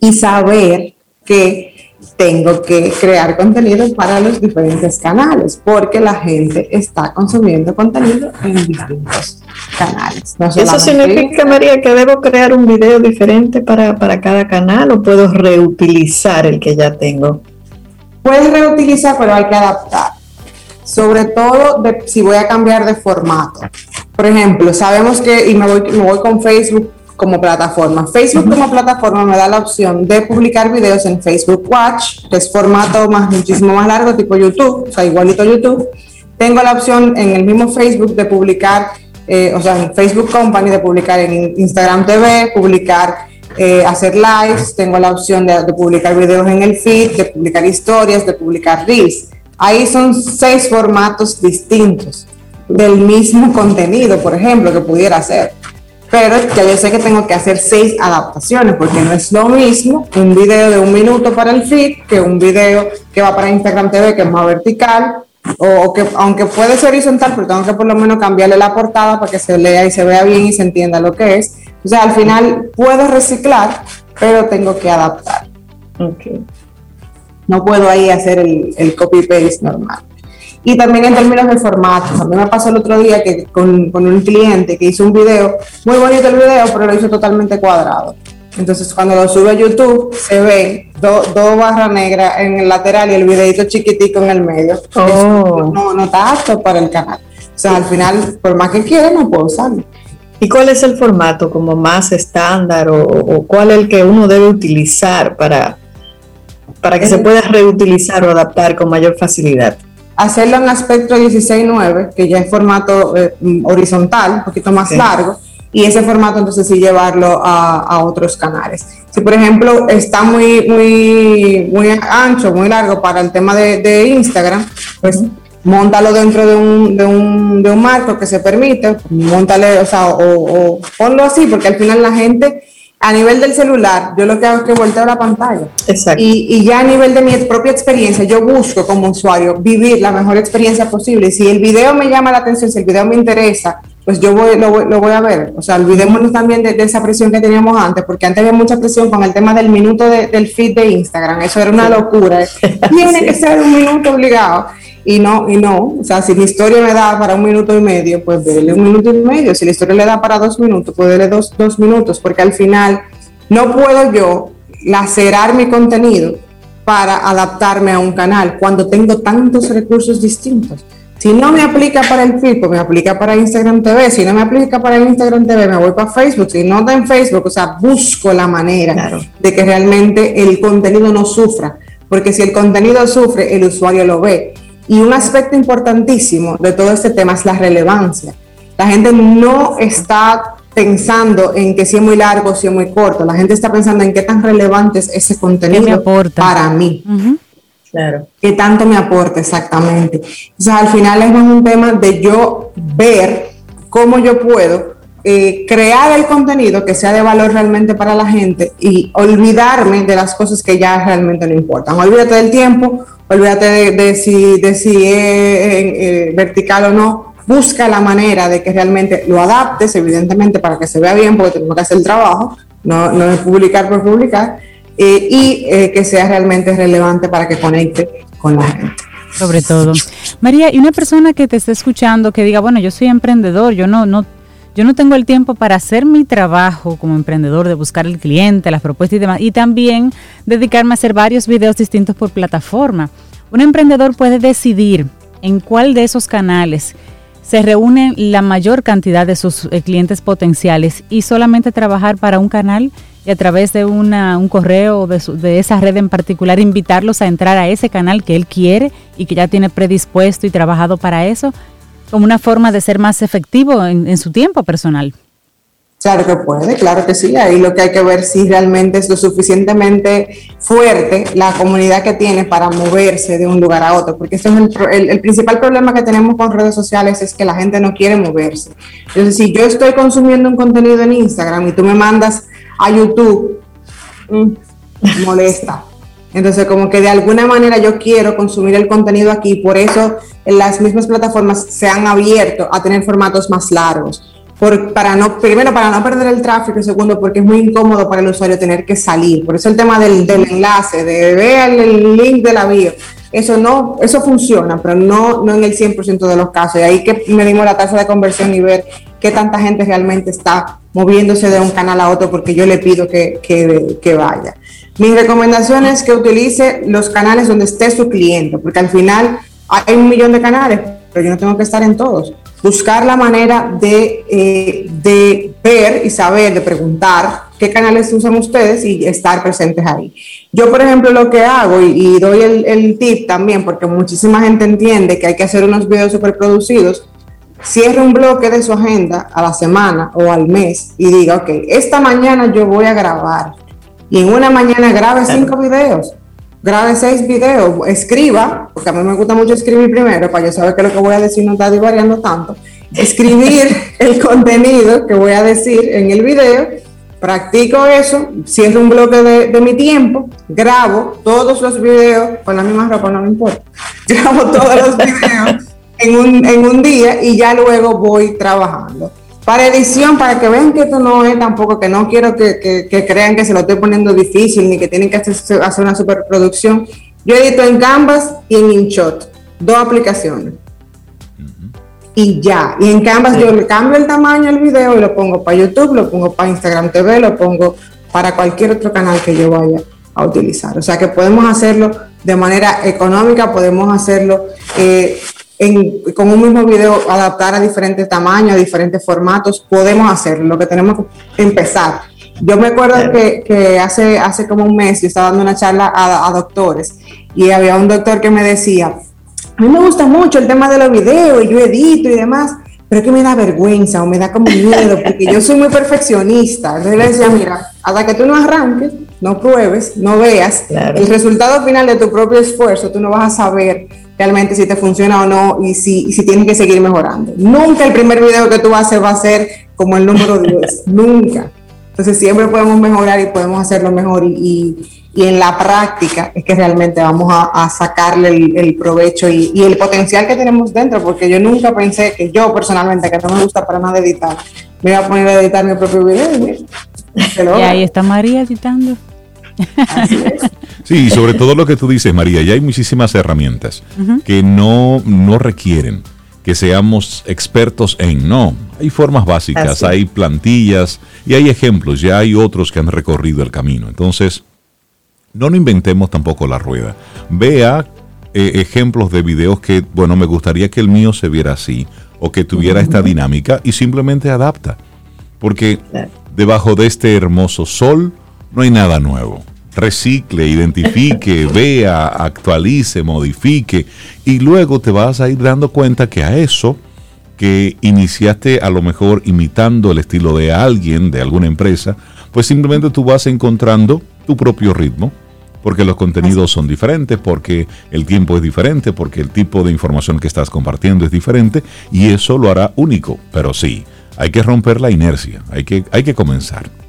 y saber que tengo que crear contenido para los diferentes canales, porque la gente está consumiendo contenido en distintos canales. ¿Eso significa, María, que debo crear un video diferente para, cada canal o puedo reutilizar el que ya tengo? Puedes reutilizar, pero hay que adaptar. Sobre todo si voy a cambiar de formato. Por ejemplo, sabemos que, y me voy, me voy con Facebook, como plataforma. Facebook como plataforma me da la opción de publicar videos en Facebook Watch, que es formato más, muchísimo más largo, tipo YouTube, o sea, igualito YouTube. Tengo la opción en el mismo Facebook de publicar, eh, o sea, en Facebook Company, de publicar en Instagram TV, publicar, eh, hacer lives. Tengo la opción de, de publicar videos en el feed, de publicar historias, de publicar reels. Ahí son seis formatos distintos del mismo contenido, por ejemplo, que pudiera hacer pero ya yo sé que tengo que hacer seis adaptaciones porque no es lo mismo un video de un minuto para el feed que un video que va para Instagram TV que es más vertical o que aunque puede ser horizontal pero tengo que por lo menos cambiarle la portada para que se lea y se vea bien y se entienda lo que es. O sea, al final puedo reciclar, pero tengo que adaptar. Okay. No puedo ahí hacer el, el copy-paste normal. Y también en términos de formatos. A mí me pasó el otro día que con, con un cliente que hizo un video, muy bonito el video, pero lo hizo totalmente cuadrado. Entonces, cuando lo sube a YouTube, se ve dos barras negras en el lateral y el videito chiquitico en el medio. Oh. no, no está apto para el canal. O sea, al final, por más que quiera, no puedo usarlo. ¿Y cuál es el formato como más estándar o, o cuál es el que uno debe utilizar para, para que se pueda reutilizar o adaptar con mayor facilidad? Hacerlo en aspecto 16.9, que ya es formato eh, horizontal, un poquito más largo, y ese formato entonces sí llevarlo a, otros canales. Si por ejemplo está muy, muy, muy ancho, muy largo para el tema de, Instagram, pues montalo dentro de un, de, un, de un marco que se permite, montale, o sea, o, o ponlo así, porque al final la gente a nivel del celular, yo lo que hago es que volteo la pantalla. Exacto. Y, y, ya a nivel de mi propia experiencia, yo busco como usuario vivir la mejor experiencia posible. Si el video me llama la atención, si el video me interesa, pues yo voy, lo, voy, lo voy a ver. O sea, olvidémonos también de, esa presión que teníamos antes, porque antes había mucha presión con el tema del minuto del feed de Instagram. Eso era una locura. Tiene que ser un minuto obligado. Y no, y no. O sea, si mi historia me da para un minuto y medio, pues déle un minuto y medio. Si la historia le da para dos minutos, pues déle dos, dos minutos, porque al final no puedo yo lacerar mi contenido para adaptarme a un canal cuando tengo tantos recursos distintos. Si no me aplica para el feed, pues me aplica para Instagram TV. Si no me aplica para el Instagram TV, me voy para Facebook. Si no está en Facebook, o sea, busco la manera de que realmente el contenido no sufra. Porque si el contenido sufre, el usuario lo ve. Y un aspecto importantísimo de todo este tema es la relevancia. La gente no está pensando en que si es muy largo, si es muy corto. La gente está pensando en qué tan relevante es ese contenido para mí. Claro. ¿Qué tanto me aporta exactamente? O sea, al final es un tema de yo ver cómo yo puedo eh, crear el contenido que sea de valor realmente para la gente y olvidarme de las cosas que ya realmente no importan. Olvídate del tiempo, olvídate de, si, de si es eh, vertical o no. Busca la manera de que realmente lo adaptes, evidentemente, para que se vea bien, porque tenemos que hacer el trabajo, no, no es publicar por publicar eh, y eh, que sea realmente relevante para que conecte con la gente. Sobre todo. María, y una persona que te esté escuchando que diga, bueno, yo soy emprendedor, yo no, no, yo no tengo el tiempo para hacer mi trabajo como emprendedor, de buscar el cliente, las propuestas y demás, y también dedicarme a hacer varios videos distintos por plataforma. Un emprendedor puede decidir en cuál de esos canales se reúnen la mayor cantidad de sus eh, clientes potenciales y solamente trabajar para un canal y a través de un correo de, de, esa red en particular invitarlos a entrar a ese canal que él quiere y que ya tiene predispuesto y trabajado para eso, como una forma de ser más efectivo en, su tiempo personal. Claro que puede, claro que sí. Ahí lo que hay que ver si realmente es lo suficientemente fuerte la comunidad que tiene para moverse de un lugar a otro, porque ese es el, el, principal problema que tenemos con redes sociales es que la gente no quiere moverse. Entonces, si yo estoy consumiendo un contenido en Instagram y tú me mandas a YouTube, mm, molesta. Entonces, como que de alguna manera yo quiero consumir el contenido aquí, por eso las mismas plataformas se han abierto a tener formatos más largos. Por, para no, primero, para no perder el tráfico, y segundo, porque es muy incómodo para el usuario tener que salir. Por eso el tema del, del enlace, de ver el link de la bio, eso no, eso funciona, pero no, no en el 100% de los casos. Y ahí que medimos la tasa de conversión y ver qué tanta gente realmente está moviéndose de un canal a otro porque yo le pido que, que, vaya. Mi recomendación es que utilice los canales donde esté su cliente, porque al final hay un millón de canales, pero yo no tengo que estar en todos. Buscar la manera de, eh, de ver y saber, de preguntar qué canales usan ustedes y estar presentes ahí. Yo, por ejemplo, lo que hago, y, doy el, tip también, porque muchísima gente entiende que hay que hacer unos videos super producidos, cierre un bloque de su agenda a la semana o al mes y diga, ok, esta mañana yo voy a grabar. Y en una mañana grabe cinco videos, grabe seis videos, escriba, porque a mí me gusta mucho escribir primero, para yo saber que lo que voy a decir no está divariando tanto. Escribir el contenido que voy a decir en el video, practico eso, cierro un bloque de, de mi tiempo, grabo todos los videos, con la misma ropa no me importa, grabo todos los videos en un, en un día y ya luego voy trabajando. Para edición, para que vean que esto no es tampoco, que no quiero que, que, crean que se lo estoy poniendo difícil ni que tienen que hacer, hacer una superproducción. Yo edito en Canvas y en InShot, dos aplicaciones. Y ya, y en Canvas yo le cambio el tamaño del video y lo pongo para YouTube, lo pongo para Instagram TV, lo pongo para cualquier otro canal que yo vaya a utilizar. O sea que podemos hacerlo de manera económica, podemos hacerlo eh, con un mismo video adaptar a diferentes tamaños, a diferentes formatos, podemos hacerlo. Lo que tenemos que empezar. Yo me acuerdo que, hace, hace como un mes yo estaba dando una charla a, doctores y había un doctor que me decía, a mí me gusta mucho el tema de los videos y yo edito y demás, pero es que me da vergüenza o me da como miedo porque yo soy muy perfeccionista. Entonces le decía, mira, hasta que tú no arranques, no pruebes, no veas el resultado final de tu propio esfuerzo, tú no vas a saber realmente si te funciona o no y si, si tienes que seguir mejorando. Nunca el primer video que tú hacer va a ser como el número 10, nunca. Entonces siempre podemos mejorar y podemos hacerlo mejor y, y, en la práctica es que realmente vamos a, sacarle el, provecho y, y, el potencial que tenemos dentro, porque yo nunca pensé que yo personalmente, que no me gusta para nada editar, me iba a poner a editar mi propio video. Y, ahí está María editando. Sí, sobre todo lo que tú dices, María, ya hay muchísimas herramientas que no, no requieren que seamos expertos en. No, hay formas básicas, hay plantillas y hay ejemplos, ya hay otros que han recorrido el camino. Entonces, no nos inventemos tampoco la rueda. Vea eh, ejemplos de videos que, bueno, me gustaría que el mío se viera así o que tuviera esta dinámica y simplemente adapta. Porque debajo de este hermoso sol no hay nada nuevo recicle, identifique, vea, actualice, modifique y luego te vas a ir dando cuenta que a eso que iniciaste a lo mejor imitando el estilo de alguien, de alguna empresa, pues simplemente tú vas encontrando tu propio ritmo, porque los contenidos son diferentes, porque el tiempo es diferente, porque el tipo de información que estás compartiendo es diferente y eso lo hará único. Pero sí, hay que romper la inercia, hay que, hay que comenzar.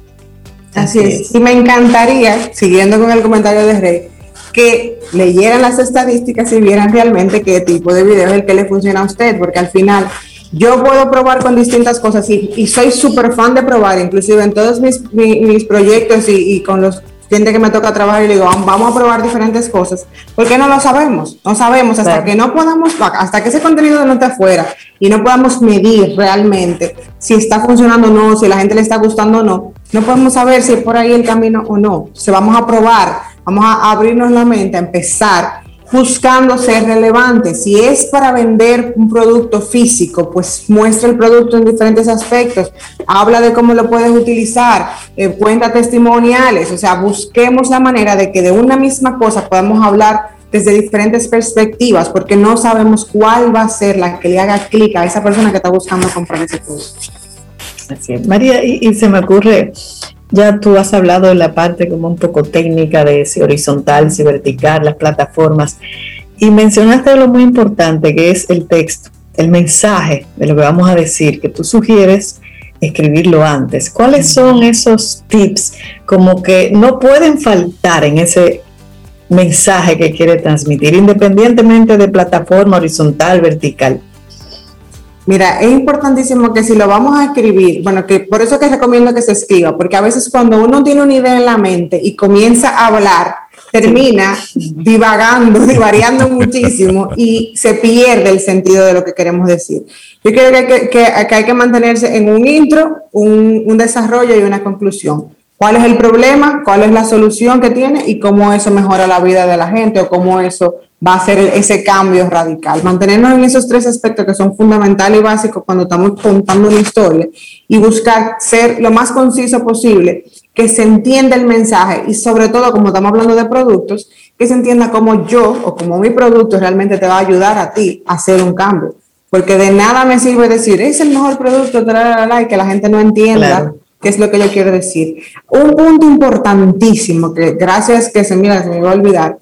Así es. Y me encantaría, siguiendo con el comentario de Rey, que leyeran las estadísticas y vieran realmente qué tipo de video es el que le funciona a usted, porque al final yo puedo probar con distintas cosas y, soy súper fan de probar, inclusive en todos mis, mis, proyectos y, y, con los gente que me toca trabajar y le digo, vamos a probar diferentes cosas, porque no lo sabemos, no sabemos hasta que no podamos, hasta que ese contenido no esté afuera y no podamos medir realmente si está funcionando o no, si la gente le está gustando o no, no podemos saber si es por ahí el camino o no. Se vamos a probar, vamos a abrirnos la mente, a empezar buscando ser relevante. Si es para vender un producto físico, pues muestra el producto en diferentes aspectos, habla de cómo lo puedes utilizar, eh, cuenta testimoniales, o sea, busquemos la manera de que de una misma cosa podamos hablar desde diferentes perspectivas, porque no sabemos cuál va a ser la que le haga clic a esa persona que está buscando comprar ese producto. Así María, y se me ocurre, ya tú has hablado de la parte como un poco técnica de si horizontal, si vertical, las plataformas, y mencionaste lo muy importante que es el texto, el mensaje de lo que vamos a decir, que tú sugieres escribirlo antes. ¿Cuáles son esos tips como que no pueden faltar en ese mensaje que quiere transmitir, independientemente de plataforma horizontal, vertical? Mira, es importantísimo que si lo vamos a escribir, bueno, que por eso que recomiendo que se escriba, porque a veces cuando uno tiene una idea en la mente y comienza a hablar, termina divagando, divariando muchísimo y se pierde el sentido de lo que queremos decir. Yo creo que, hay que mantenerse en un intro, un desarrollo y una conclusión. ¿Cuál es el problema? ¿Cuál es la solución que tiene? Y cómo eso mejora la vida de la gente o cómo eso va a ser ese cambio radical. Mantenernos en esos tres aspectos que son fundamentales y básicos cuando estamos contando una historia y buscar ser lo más conciso posible, que se entienda el mensaje y sobre todo, como estamos hablando de productos, que se entienda cómo yo o como mi producto realmente te va a ayudar a ti a hacer un cambio. Porque de nada me sirve decir, es el mejor producto, y que la gente no entienda. qué es lo que yo quiero decir. Un punto importantísimo que gracias que se mira, se me va a olvidar,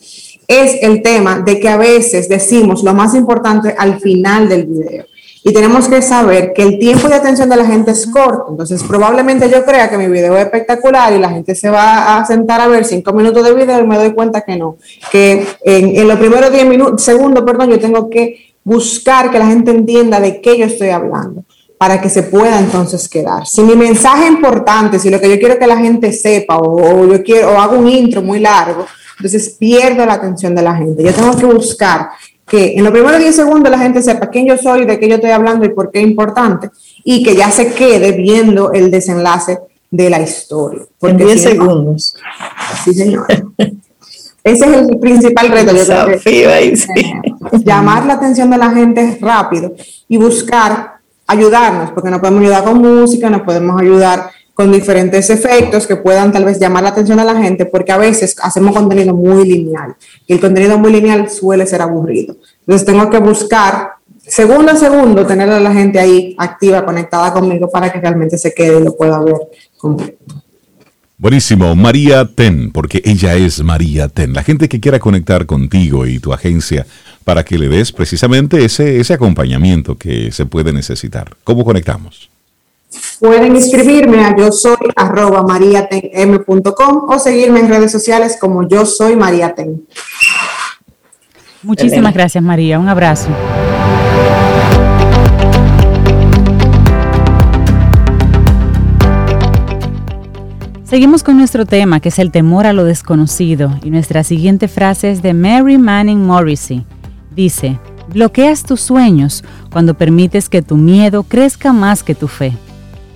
es el tema de que a veces decimos lo más importante al final del video. Y tenemos que saber que el tiempo de atención de la gente es corto. Entonces, probablemente yo crea que mi video es espectacular y la gente se va a sentar a ver cinco minutos de video y me doy cuenta que no. Que en, los primeros diez minutos, segundos, perdón, yo tengo que buscar que la gente entienda de qué yo estoy hablando para que se pueda entonces quedar. Si mi mensaje es importante, si lo que yo quiero que la gente sepa o, yo quiero o hago un intro muy largo, entonces pierdo la atención de la gente. Yo tengo que buscar que en los primeros 10 segundos la gente sepa quién yo soy, de qué yo estoy hablando y por qué es importante, y que ya se quede viendo el desenlace de la historia. en 10 segundos. Sí, señor. Ese es el principal reto. Eh, llamar la atención de la gente rápido y buscar ayudarnos, porque no podemos ayudar con música, no podemos ayudar con diferentes efectos que puedan tal vez llamar la atención a la gente, porque a veces hacemos contenido muy lineal y el contenido muy lineal suele ser aburrido. Entonces tengo que buscar segundo a segundo tener a la gente ahí activa, conectada conmigo para que realmente se quede y lo pueda ver completo. Buenísimo, María Ten, porque ella es María Ten. La gente que quiera conectar contigo y tu agencia para que le des precisamente ese, ese acompañamiento que se puede necesitar. ¿Cómo conectamos? Pueden inscribirme a yo soy arroba mariatenm.com o seguirme en redes sociales como yo soy mariaten. Muchísimas gracias María, un abrazo. Seguimos con nuestro tema, que es el temor a lo desconocido, y nuestra siguiente frase es de Mary Manning Morrissey. Dice, bloqueas tus sueños cuando permites que tu miedo crezca más que tu fe.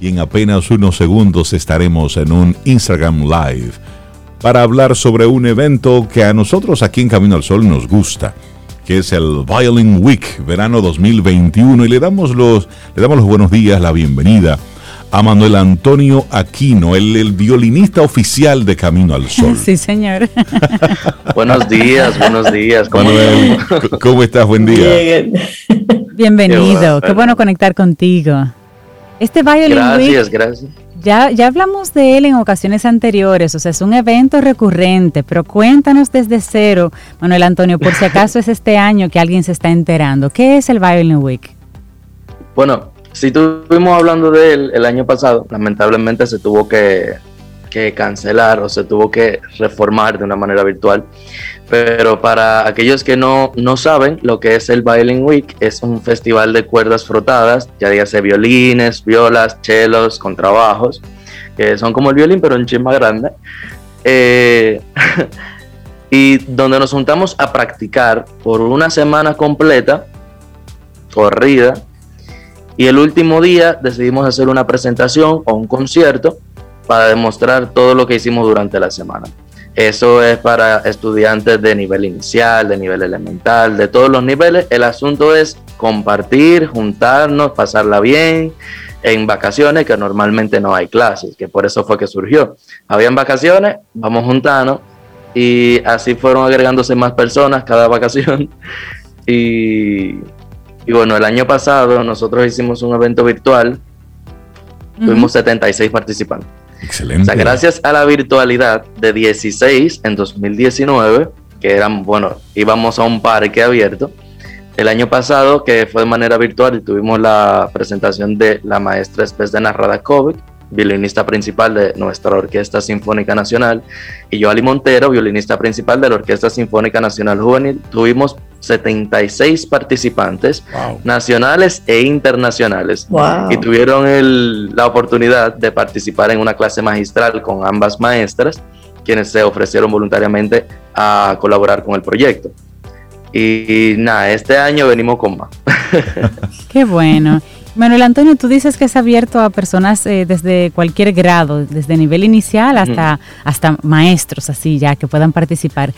Y en apenas unos segundos estaremos en un Instagram Live para hablar sobre un evento que a nosotros aquí en Camino al Sol nos gusta, que es el Violin Week, verano 2021, y le damos los, le damos los buenos días, la bienvenida a Manuel Antonio Aquino, el, violinista oficial de Camino al Sol. Sí, señor. buenos días, buenos días. ¿Cómo Manuel, ¿cómo estás? Buen día. Bienvenido, qué bueno, conectar contigo. Este Violin gracias, Gracias, Ya, ya hablamos de él en ocasiones anteriores, o sea, es un evento recurrente, pero cuéntanos desde cero, Manuel Antonio, por si acaso es este año que alguien se está enterando. ¿Qué es el Violin Week? Bueno, si estuvimos hablando de él el año pasado, lamentablemente se tuvo que, cancelar o se tuvo que reformar de una manera virtual. Pero para aquellos que no, no saben lo que es el Violin Week, es un festival de cuerdas frotadas, ya dígase violines, violas, chelos, contrabajos, que son como el violín, pero un chin grande. Eh, y donde nos juntamos a practicar por una semana completa, corrida, y el último día decidimos hacer una presentación o un concierto para demostrar todo lo que hicimos durante la semana. Eso es para estudiantes de nivel inicial, de nivel elemental, de todos los niveles. El asunto es compartir, juntarnos, pasarla bien en vacaciones, que normalmente no hay clases, que por eso fue que surgió. Habían vacaciones, vamos juntando y así fueron agregándose más personas cada vacación. Y y bueno, el año pasado nosotros hicimos un evento virtual, tuvimos 76 participantes. Excelente. O sea, gracias a la virtualidad de 16 en 2019, que eran, bueno, íbamos a un parque abierto. El año pasado, que fue de manera virtual, y tuvimos la presentación de la maestra Narrada COVID violinista principal de nuestra Orquesta Sinfónica Nacional, y yo, Ali Montero, violinista principal de la Orquesta Sinfónica Nacional Juvenil. Tuvimos 76 participantes nacionales e internacionales y tuvieron la oportunidad de participar en una clase magistral con ambas maestras, quienes se ofrecieron voluntariamente a colaborar con el proyecto. Y, y nada, este año venimos con más. Qué bueno. Manuel Antonio, tú dices que es abierto a personas eh, desde cualquier grado, desde nivel inicial hasta, hasta maestros, así ya, que puedan participar.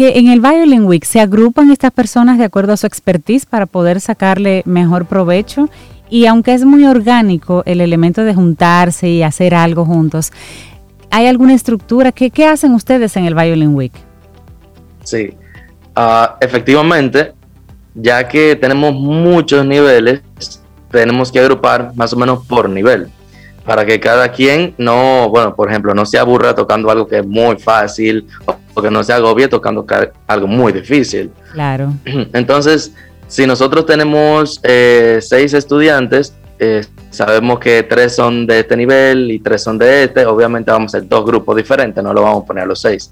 Que en el Violin Week se agrupan estas personas de acuerdo a su expertise para poder sacarle mejor provecho. Y aunque es muy orgánico el elemento de juntarse y hacer algo juntos, ¿hay alguna estructura? ¿Qué, qué hacen ustedes en el Violin Week? Sí, ah, efectivamente, ya que tenemos muchos niveles, tenemos que agrupar más o menos por nivel, para que cada quien no, bueno, por ejemplo, no se aburra tocando algo que es muy fácil o que no se agobie tocando algo muy difícil. Claro. Entonces, si nosotros tenemos eh, seis estudiantes, eh, sabemos que tres son de este nivel y tres son de este, obviamente vamos a hacer dos grupos diferentes, no lo vamos a poner a los seis.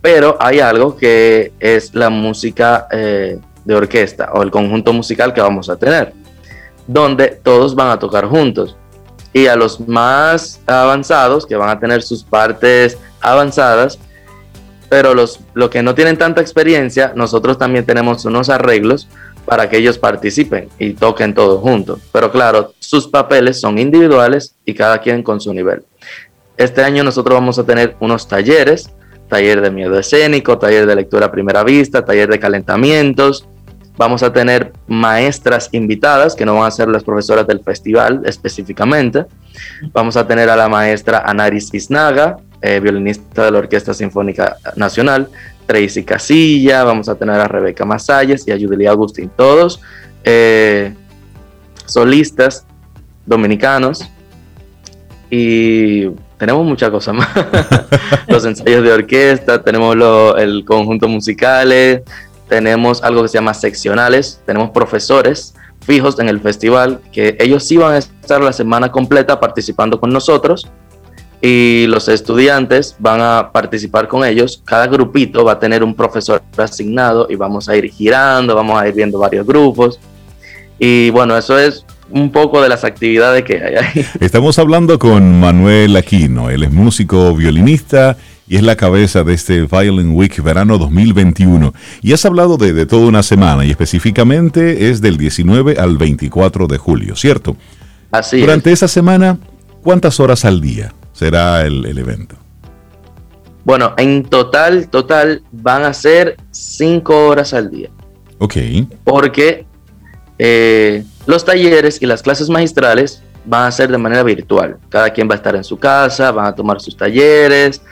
Pero hay algo que es la música eh, de orquesta o el conjunto musical que vamos a tener donde todos van a tocar juntos. Y a los más avanzados, que van a tener sus partes avanzadas, pero los, que no tienen tanta experiencia, nosotros también tenemos unos arreglos para que ellos participen y toquen todos juntos. Pero claro, sus papeles son individuales y cada quien con su nivel. Este año nosotros vamos a tener unos talleres, taller de miedo escénico, taller de lectura a primera vista, taller de calentamientos, Vamos a tener maestras invitadas, que no van a ser las profesoras del festival específicamente. Vamos a tener a la maestra Anaris Isnaga, eh, violinista de la Orquesta Sinfónica Nacional, Tracy Casilla, vamos a tener a Rebeca Masalles y a Judelia Agustín, todos eh, solistas dominicanos. Y tenemos muchas cosas más. los ensayos de orquesta, tenemos el conjunto musicales, tenemos algo que se llama seccionales, tenemos profesores fijos en el festival, que ellos sí van a estar la semana completa participando con nosotros y los estudiantes van a participar con ellos. Cada grupito va a tener un profesor asignado y vamos a ir girando, vamos a ir viendo varios grupos. Y bueno, eso es un poco de las actividades que hay ahí. Estamos hablando con Manuel Aquino, él es músico violinista y es la cabeza de este Violin Week verano 2021. Y has hablado de, de toda una semana y específicamente es del 19 al 24 de julio, ¿cierto? Así Durante es. esa semana, ¿cuántas horas al día será el, el evento? Bueno, en total, total van a ser cinco horas al día. Ok, porque eh, los talleres y las clases magistrales van a ser de manera virtual. Cada quien va a estar en su casa, van a tomar sus talleres,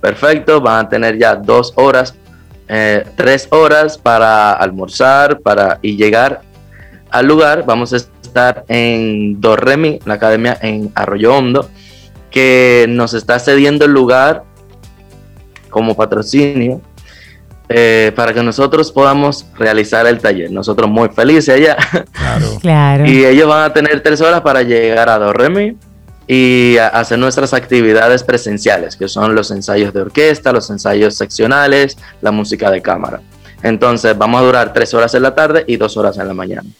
perfecto, van a tener ya dos horas, eh, tres horas para almorzar para, y llegar al lugar. Vamos a estar en Dorremi, la academia en Arroyo Hondo, que nos está cediendo el lugar como patrocinio eh, para que nosotros podamos realizar el taller. Nosotros muy felices allá. claro. Claro. Y ellos van a tener tres horas para llegar a Doremi y hacer nuestras actividades presenciales, que son los ensayos de orquesta, los ensayos seccionales, la música de cámara. Entonces vamos a durar tres horas en la tarde y dos horas en la mañana.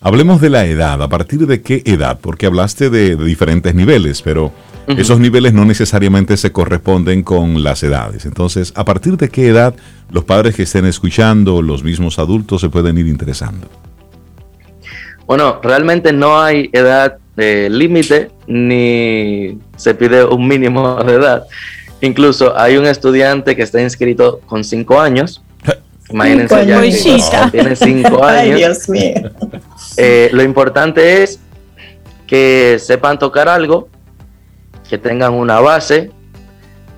Hablemos de la edad. ¿A partir de qué edad? Porque hablaste de, de diferentes niveles, pero esos niveles no necesariamente se corresponden con las edades. Entonces, ¿a partir de qué edad los padres que estén escuchando, los mismos adultos, se pueden ir interesando? Bueno, realmente no hay edad eh, límite ni se pide un mínimo de edad. Incluso hay un estudiante que está inscrito con cinco años. Imagínense ya que tiene cinco Ay, años. Dios mío. Eh, lo importante es que sepan tocar algo, que tengan una base,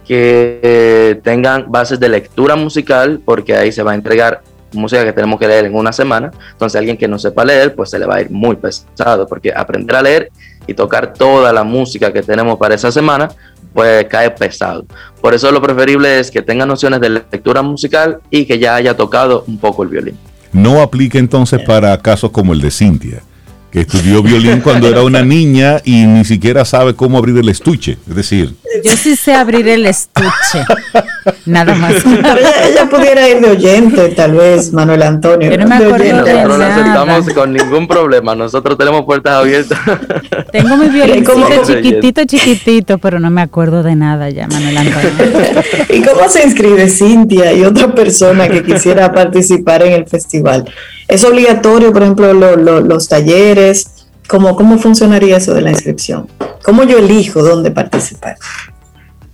que eh, tengan bases de lectura musical, porque ahí se va a entregar música que tenemos que leer en una semana. Entonces, alguien que no sepa leer, pues se le va a ir muy pesado, porque aprender a leer y tocar toda la música que tenemos para esa semana, pues cae pesado. Por eso lo preferible es que tengan nociones de lectura musical y que ya haya tocado un poco el violín. No aplica entonces para casos como el de Cintia, estudió violín cuando era una niña y ni siquiera sabe cómo abrir el estuche. Es decir, Yo sí sé abrir el estuche. Nada más. Pero ella, ella pudiera ir de oyente, tal vez, Manuel Antonio. Yo no me de acuerdo oyente. de Nosotros la nada. aceptamos con ningún problema. Nosotros tenemos puertas abiertas. Tengo mi violincito chiquitito, chiquitito, pero no me acuerdo de nada ya, Manuel Antonio. ¿Y cómo se inscribe Cintia y otra persona que quisiera participar en el festival? ¿Es obligatorio, por ejemplo, lo- lo- los talleres? ¿Cómo, ¿Cómo funcionaría eso de la inscripción? ¿Cómo yo elijo dónde participar?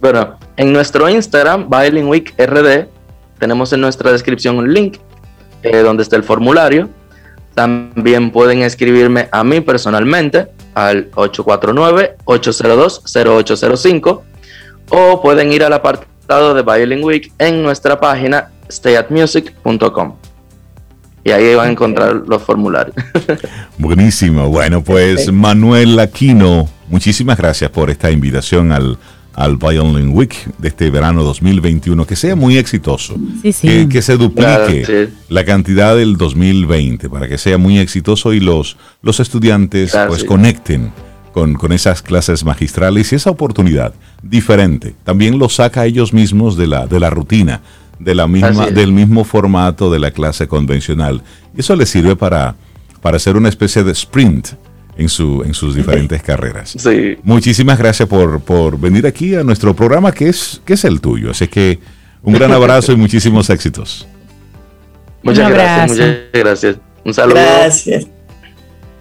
Bueno, en nuestro Instagram, Violin Week RD, tenemos en nuestra descripción un link eh, donde está el formulario. También pueden escribirme a mí personalmente al 849-802-0805 o pueden ir al apartado de Violin Week en nuestra página stayatmusic.com. Y ahí van a encontrar los formularios. buenísimo. Bueno, pues Manuel Aquino, muchísimas gracias por esta invitación al, al Violin Week de este verano 2021. Que sea muy exitoso. Sí, sí. Que, que se duplique Claro, sí. la cantidad del 2020 para que sea muy exitoso y los, los estudiantes Claro, pues sí. conecten con, con esas clases magistrales y esa oportunidad diferente. También los saca a ellos mismos de la, de la rutina, de la misma, del mismo formato de la clase convencional. Y eso les sirve para, para hacer una especie de sprint en, su, en sus diferentes carreras. Sí. Muchísimas gracias por, por venir aquí a nuestro programa que es, que es el tuyo. Así que un gran abrazo y muchísimos éxitos. Muchas gracias, muchas gracias. Un saludo. Gracias.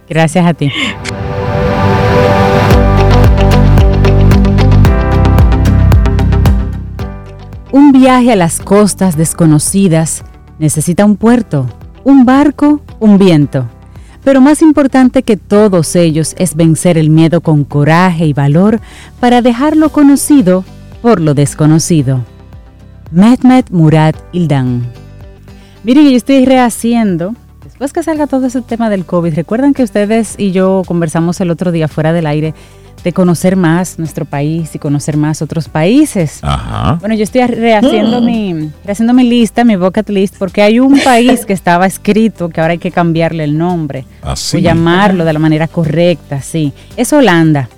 Gracias a ti. Un viaje a las costas desconocidas necesita un puerto, un barco, un viento. Pero más importante que todos ellos es vencer el miedo con coraje y valor para dejar lo conocido por lo desconocido. Mehmet Murad Ildan. Miren, yo estoy rehaciendo, después que salga todo ese tema del COVID, recuerdan que ustedes y yo conversamos el otro día fuera del aire de conocer más nuestro país y conocer más otros países. Ajá. Bueno, yo estoy rehaciendo, mi, rehaciendo mi lista, mi bucket list, porque hay un país que estaba escrito que ahora hay que cambiarle el nombre Así. o llamarlo de la manera correcta, sí. Es Holanda.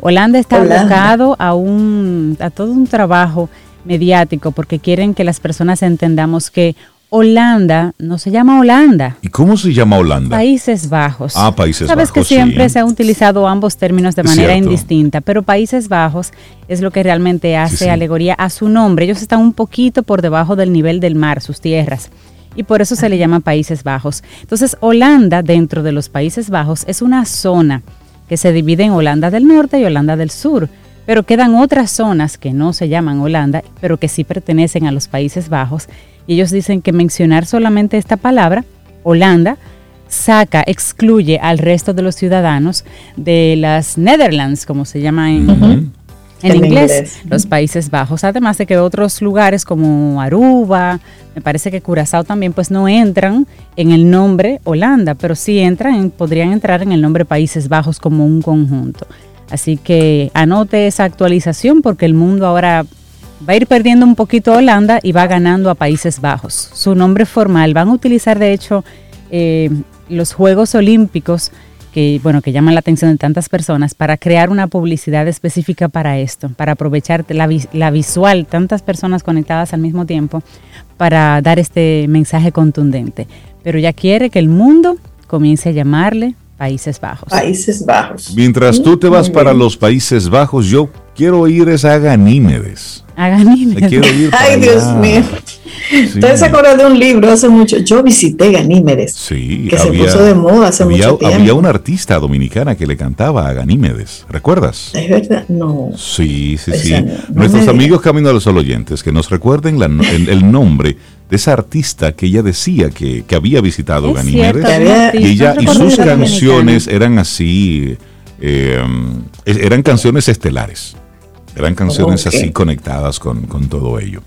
Holanda está Holanda. abocado a, un, a todo un trabajo mediático porque quieren que las personas entendamos que Holanda no se llama Holanda. ¿Y cómo se llama Holanda? Países Bajos. Ah, Países Sabes que Bajos, siempre sí. se han utilizado ambos términos de manera cierto. indistinta, pero Países Bajos es lo que realmente hace sí. alegoría a su nombre. Ellos están un poquito por debajo del nivel del mar, sus tierras. Y por eso se le llama Países Bajos. Entonces, Holanda, dentro de los Países Bajos, es una zona que se divide en Holanda del Norte y Holanda del Sur. Pero quedan otras zonas que no se llaman Holanda, pero que sí pertenecen a los Países Bajos. Y ellos dicen que mencionar solamente esta palabra, Holanda, saca, excluye al resto de los ciudadanos de las Netherlands, como se llama en, en En inglés, inglés. los Países Bajos. Además de que otros lugares como Aruba, me parece que Curazao también, pues no entran en el nombre Holanda, pero sí entran, en- podrían entrar en el nombre Países Bajos como un conjunto. Así que anote esa actualización porque el mundo ahora va a ir perdiendo un poquito a Holanda y va ganando a Países Bajos. Su nombre formal van a utilizar de hecho eh, los Juegos Olímpicos que bueno que llaman la atención de tantas personas para crear una publicidad específica para esto, para aprovechar la, la visual, tantas personas conectadas al mismo tiempo para dar este mensaje contundente. Pero ya quiere que el mundo comience a llamarle Países Bajos. Países Bajos. Mientras tú te vas para los Países Bajos, yo quiero ir es a Ganímedes. Quiero ir para Ay, Dios allá. mío. Sí. Ustedes se acuerdan de un libro hace mucho. Yo visité Ganímedes. Sí, que se puso de moda hace había, mucho tiempo. había una artista dominicana que le cantaba a Ganímedes, ¿recuerdas? Es verdad, no. Sí, sí, sí. no, Nuestros amigos Camino a los oyentes, que nos recuerden la- el, el nombre de esa artista que ella decía que, que había visitado Es Ganímedes. cierto, Que alguna había- artista, y ella sus canciones dominicana. eran así eh, eran canciones estelares eran canciones así conectadas con, con todo ello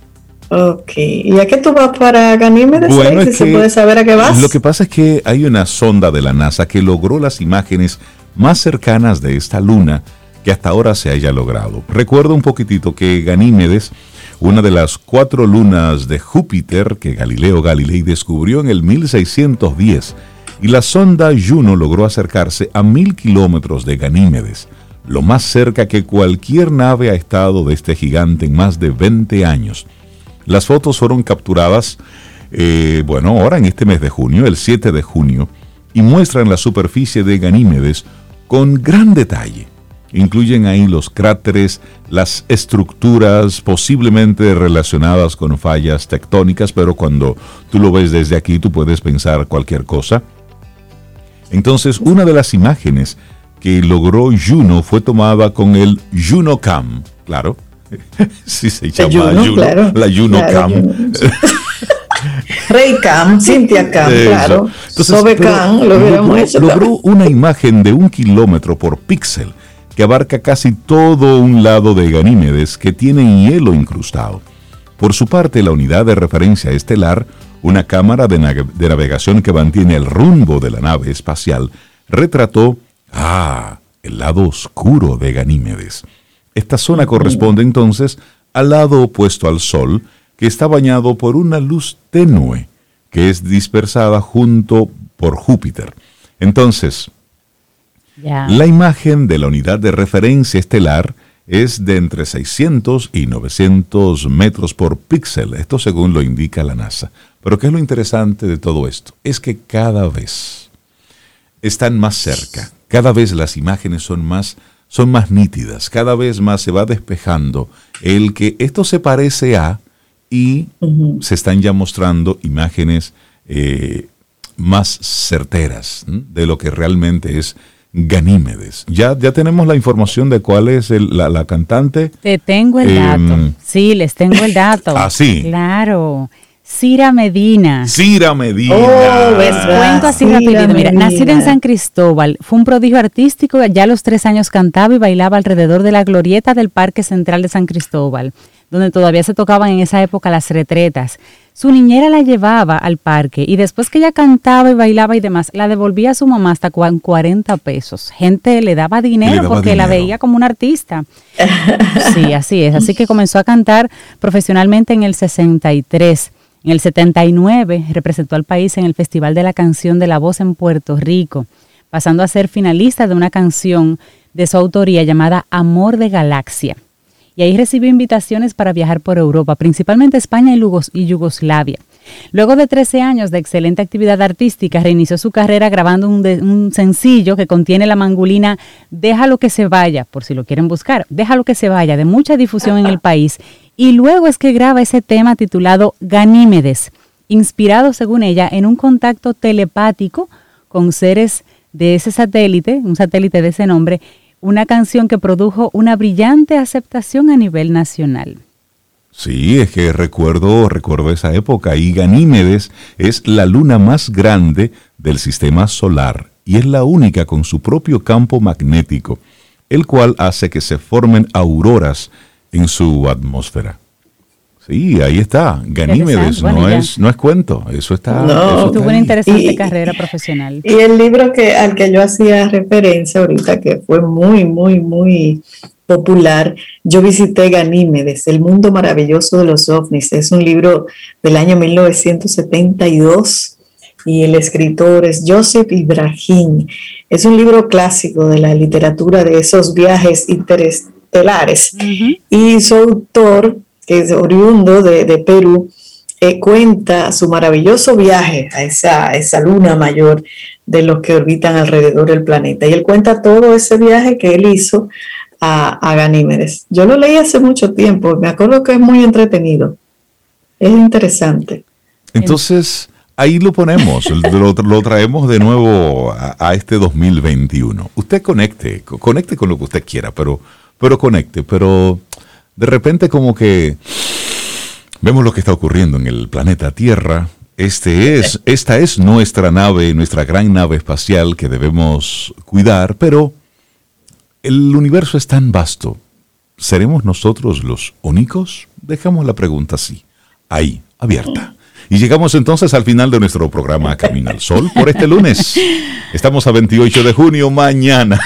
Ok. ¿Y a qué tú vas para Ganímedes? Bueno, si se puede saber a qué vas. lo que pasa es que hay una sonda de la NASA que logró las imágenes más cercanas de esta luna que hasta ahora se haya logrado. Recuerdo un poquitito que Ganímedes, una de las cuatro lunas de Júpiter que Galileo Galilei descubrió en el 1610, y la sonda Juno logró acercarse a mil kilómetros de Ganímedes, lo más cerca que cualquier nave ha estado de este gigante en más de 20 años. Las fotos fueron capturadas, eh, bueno, ahora en este mes de junio, el 7 de junio, y muestran la superficie de Ganímedes con gran detalle. Incluyen ahí los cráteres, las estructuras posiblemente relacionadas con fallas tectónicas, pero cuando tú lo ves desde aquí tú puedes pensar cualquier cosa. Entonces, una de las imágenes que logró Juno fue tomada con el Juno Cam, claro. sí se La llama Juno, Juno, claro. la Juno Claro, Cam. Juno. Rey Cam, Cintia Cam, Eso. claro. Entonces, Sobe Cam, lo logró, hecho logró una imagen de un kilómetro por píxel que abarca casi todo un lado de Ganímedes que tiene hielo incrustado. Por su parte, la unidad de referencia estelar, una cámara de navegación que mantiene el rumbo de la nave espacial, retrató, ah, el lado oscuro de Ganímedes. Esta zona corresponde entonces al lado opuesto al Sol, que está bañado por una luz tenue, que es dispersada junto por Júpiter. Entonces, la imagen de la unidad de referencia estelar es de entre 600 y 900 metros por píxel, esto según lo indica la NASA. Pero ¿qué es lo interesante de todo esto? Es que cada vez están más cerca, cada vez las imágenes son más, son más nítidas, cada vez más se va despejando el que esto se parece a y se están ya mostrando imágenes eh, más certeras ¿m? de lo que realmente es Ganímedes. Ya, ya tenemos la información de cuál es el- la, la cantante. Te tengo el Em, dato. Sí, les tengo el dato. ¿Ah, sí? Claro. Cira Medina. Cira Medina. Oh, Les cuento así Cira rapidito. Mira, Medina. nacida en San Cristóbal, fue un prodigio artístico. Ya a los tres años cantaba y bailaba alrededor de la glorieta del Parque Central de San Cristóbal, donde todavía se tocaban en esa época las retretas. Su niñera la llevaba al parque y después que ella cantaba y bailaba y demás, la devolvía a su mamá hasta con 40 pesos. Gente le daba dinero porque la veía como una artista. Sí, así es. Así que comenzó a cantar profesionalmente en el 63. En el 79 representó al país en el Festival de la Canción de la Voz en Puerto Rico, pasando a ser finalista de una canción de su autoría llamada Amor de Galaxia y ahí recibió invitaciones para viajar por Europa, principalmente España y Yugoslavia. Luego de 13 años de excelente actividad artística, reinició su carrera grabando un, sencillo que contiene la mangulina Déjalo que se vaya, por si lo quieren buscar, Déjalo que se vaya, de mucha difusión en el país. Y luego es que graba ese tema titulado Ganímedes, inspirado, según ella, en un contacto telepático con seres de ese satélite, un satélite de ese nombre, una canción que produjo una brillante aceptación a nivel nacional. Sí, es que recuerdo, recuerdo esa época y Ganímedes es la luna más grande del sistema solar y es la única con su propio campo magnético, el cual hace que se formen auroras en su atmósfera. Sí, ahí está. Ganímedes no es no es cuento, eso está. No. Tuvo una interesante carrera profesional. Y el libro que al que yo hacía referencia ahorita, que fue muy, muy, muy popular, yo visité Ganímedes, El mundo maravilloso de los ovnis. Es un libro del año 1972 y el escritor es Joseph Ibrahim. Es un libro clásico de la literatura de esos viajes interestelares. Y su autor que es oriundo de, Perú, eh, cuenta su maravilloso viaje a esa, esa luna mayor de los que orbitan alrededor del planeta. Y él cuenta todo ese viaje que él hizo a, a Ganímedes. Yo lo leí hace mucho tiempo, me acuerdo que es muy entretenido. Es interesante. Entonces, ahí lo ponemos, lo, traemos de nuevo a, a, este 2021. Usted conecte, conecte con lo que usted quiera, pero, pero conecte, pero de repente como que vemos lo que está ocurriendo en el planeta Tierra. Este es, esta es nuestra nave, nuestra gran nave espacial que debemos cuidar, pero el universo es tan vasto. ¿Seremos nosotros los únicos? Dejamos la pregunta así, ahí, abierta. Y llegamos entonces al final de nuestro programa Camino al Sol por este lunes. Estamos a 28 de junio, mañana.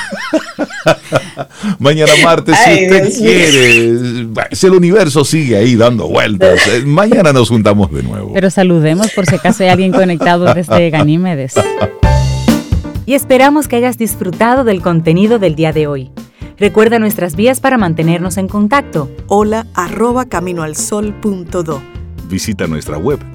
mañana martes, si usted quiere. Si el universo sigue ahí dando vueltas, mañana nos juntamos de nuevo. Pero saludemos por si acaso hay alguien conectado desde Ganímedes. Y esperamos que hayas disfrutado del contenido del día de hoy. Recuerda nuestras vías para mantenernos en contacto. Hola arroba caminoalsol.do. Visita nuestra web